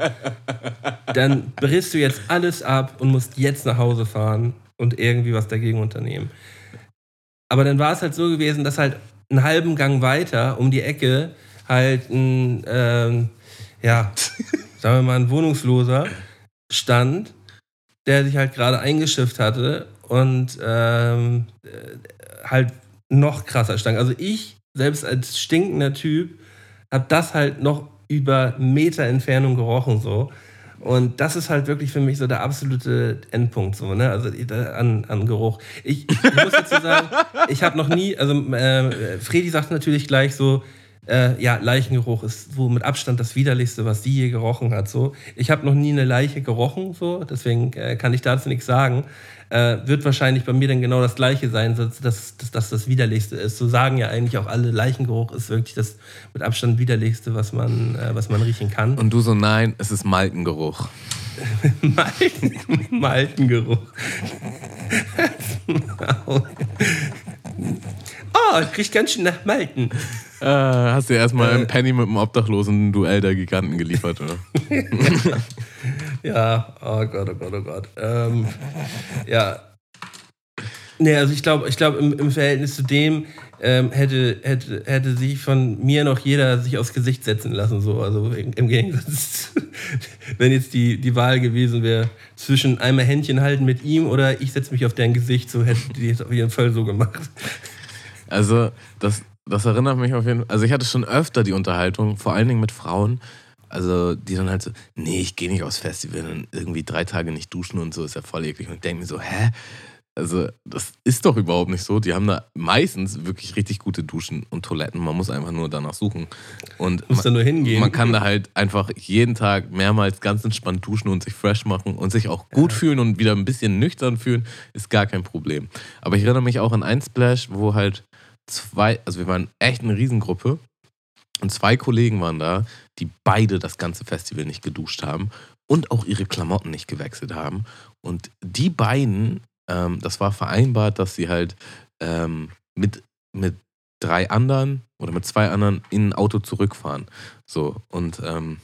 dann brichst du jetzt alles ab und musst jetzt nach Hause fahren und irgendwie was dagegen unternehmen. Aber dann war es halt so gewesen, dass halt einen halben Gang weiter um die Ecke halt ein, ähm, ja, sagen wir mal, ein Wohnungsloser stand, der sich halt gerade eingeschifft hatte und ähm, äh, halt noch krasser stank. Also ich, selbst als stinkender Typ, habe das halt noch über Meter Entfernung gerochen so. Und das ist halt wirklich für mich so der absolute Endpunkt so, ne? Also an, an Geruch. Ich, ich muss dazu sagen, ich habe noch nie, also äh, Fredi sagt natürlich gleich so, äh, ja, Leichengeruch ist so mit Abstand das widerlichste, was sie je gerochen hat. So, ich habe noch nie eine Leiche gerochen, so, deswegen äh, kann ich dazu nichts sagen. Äh, wird wahrscheinlich bei mir dann genau das Gleiche sein, dass, dass, dass das das widerlichste ist. So sagen ja eigentlich auch alle, Leichengeruch ist wirklich das mit Abstand widerlichste, was man, äh, was man riechen kann. Und du so, nein, es ist Maltengeruch. Malten, Maltengeruch. oh, ich riech ganz schön nach Malten. Äh, hast du erstmal Äh. einen Penny mit dem Obdachlosen Duell der Giganten geliefert, oder? Ja, oh Gott, oh Gott, oh Gott. Ähm, ja, Nee, also ich glaube, ich glaube im, im Verhältnis zu dem ähm, hätte, hätte, hätte sich von mir noch jeder sich aufs Gesicht setzen lassen. So. Also im, im Gegensatz, wenn jetzt die, die Wahl gewesen wäre, zwischen einmal Händchen halten mit ihm oder ich setze mich auf dein Gesicht, so hätte die es auf jeden Fall so gemacht. Also, das, das erinnert mich auf jeden Fall. Also, ich hatte schon öfter die Unterhaltung, vor allen Dingen mit Frauen, also die dann halt so, nee, ich gehe nicht aufs Festival und irgendwie drei Tage nicht duschen und so ist ja voll eklig. Und ich denke mir so, hä? Also, das ist doch überhaupt nicht so. Die haben da meistens wirklich richtig gute Duschen und Toiletten. Man muss einfach nur danach suchen. Und Muss da nur hingehen. man kann da halt einfach jeden Tag mehrmals ganz entspannt duschen und sich fresh machen und sich auch gut fühlen und wieder ein bisschen nüchtern fühlen, ist gar kein Problem. Aber ich erinnere mich auch an ein Splash, wo halt zwei, also wir waren echt eine Riesengruppe und zwei Kollegen waren da, die beide das ganze Festival nicht geduscht haben und auch ihre Klamotten nicht gewechselt haben. Und die beiden, ähm, das war vereinbart, dass sie halt ähm, mit, mit drei anderen oder mit zwei anderen in ein Auto zurückfahren. So, und ähm,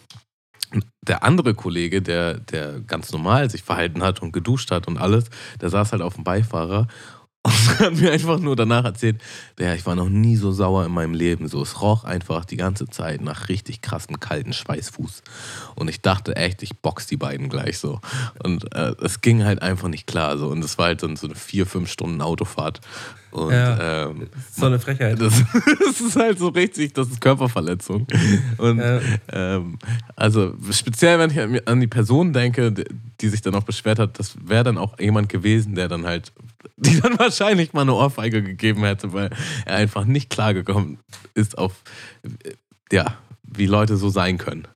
der andere Kollege, der, der ganz normal sich verhalten hat und geduscht hat und alles, der saß halt auf dem Beifahrer und hat mir einfach nur danach erzählt, ja, ich war noch nie so sauer in meinem Leben. So, es roch einfach die ganze Zeit nach richtig krassen kalten Schweißfuß. Und ich dachte echt, ich box die beiden gleich so. Und äh, es ging halt einfach nicht klar. So. Und es war halt dann so eine vier, fünf Stunden Autofahrt. Und Ja. ähm, So eine Frechheit. das, das ist halt so richtig, das ist Körperverletzung. Und Ja. ähm, also speziell, wenn ich an- die Person denke, die- sich dann auch beschwert hat, das wäre dann auch jemand gewesen, der dann halt, die dann wahrscheinlich mal eine Ohrfeige gegeben hätte, weil er einfach nicht klargekommen ist auf, äh, ja, wie Leute so sein können.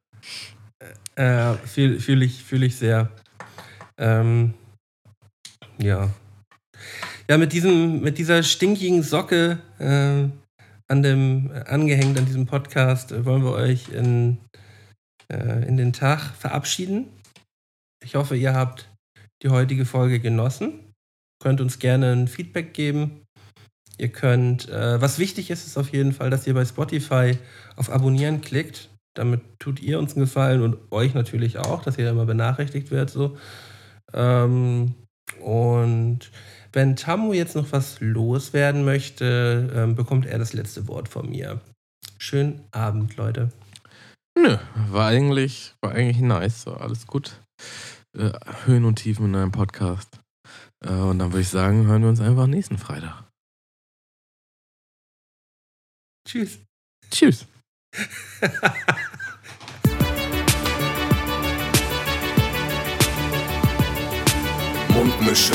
Äh, Fühle fühl ich, fühl ich sehr. Ähm, ja. Ja, mit, diesem, mit dieser stinkigen Socke äh, an dem, angehängt an diesem Podcast äh, wollen wir euch in, äh, in den Tag verabschieden. Ich hoffe, ihr habt die heutige Folge genossen. Könnt uns gerne ein Feedback geben. Ihr könnt, äh, was wichtig ist, ist auf jeden Fall, dass ihr bei Spotify auf Abonnieren klickt. Damit tut ihr uns einen Gefallen und euch natürlich auch, dass ihr mal benachrichtigt wird. So. Ähm, und wenn Tamu jetzt noch was loswerden möchte, ähm, bekommt er das letzte Wort von mir. Schönen Abend, Leute. Nö, war eigentlich, war eigentlich nice, so alles gut. Äh, Höhen und Tiefen in einem Podcast. Äh, und dann würde ich sagen, hören wir uns einfach nächsten Freitag. Tschüss. Tschüss. Mundmische.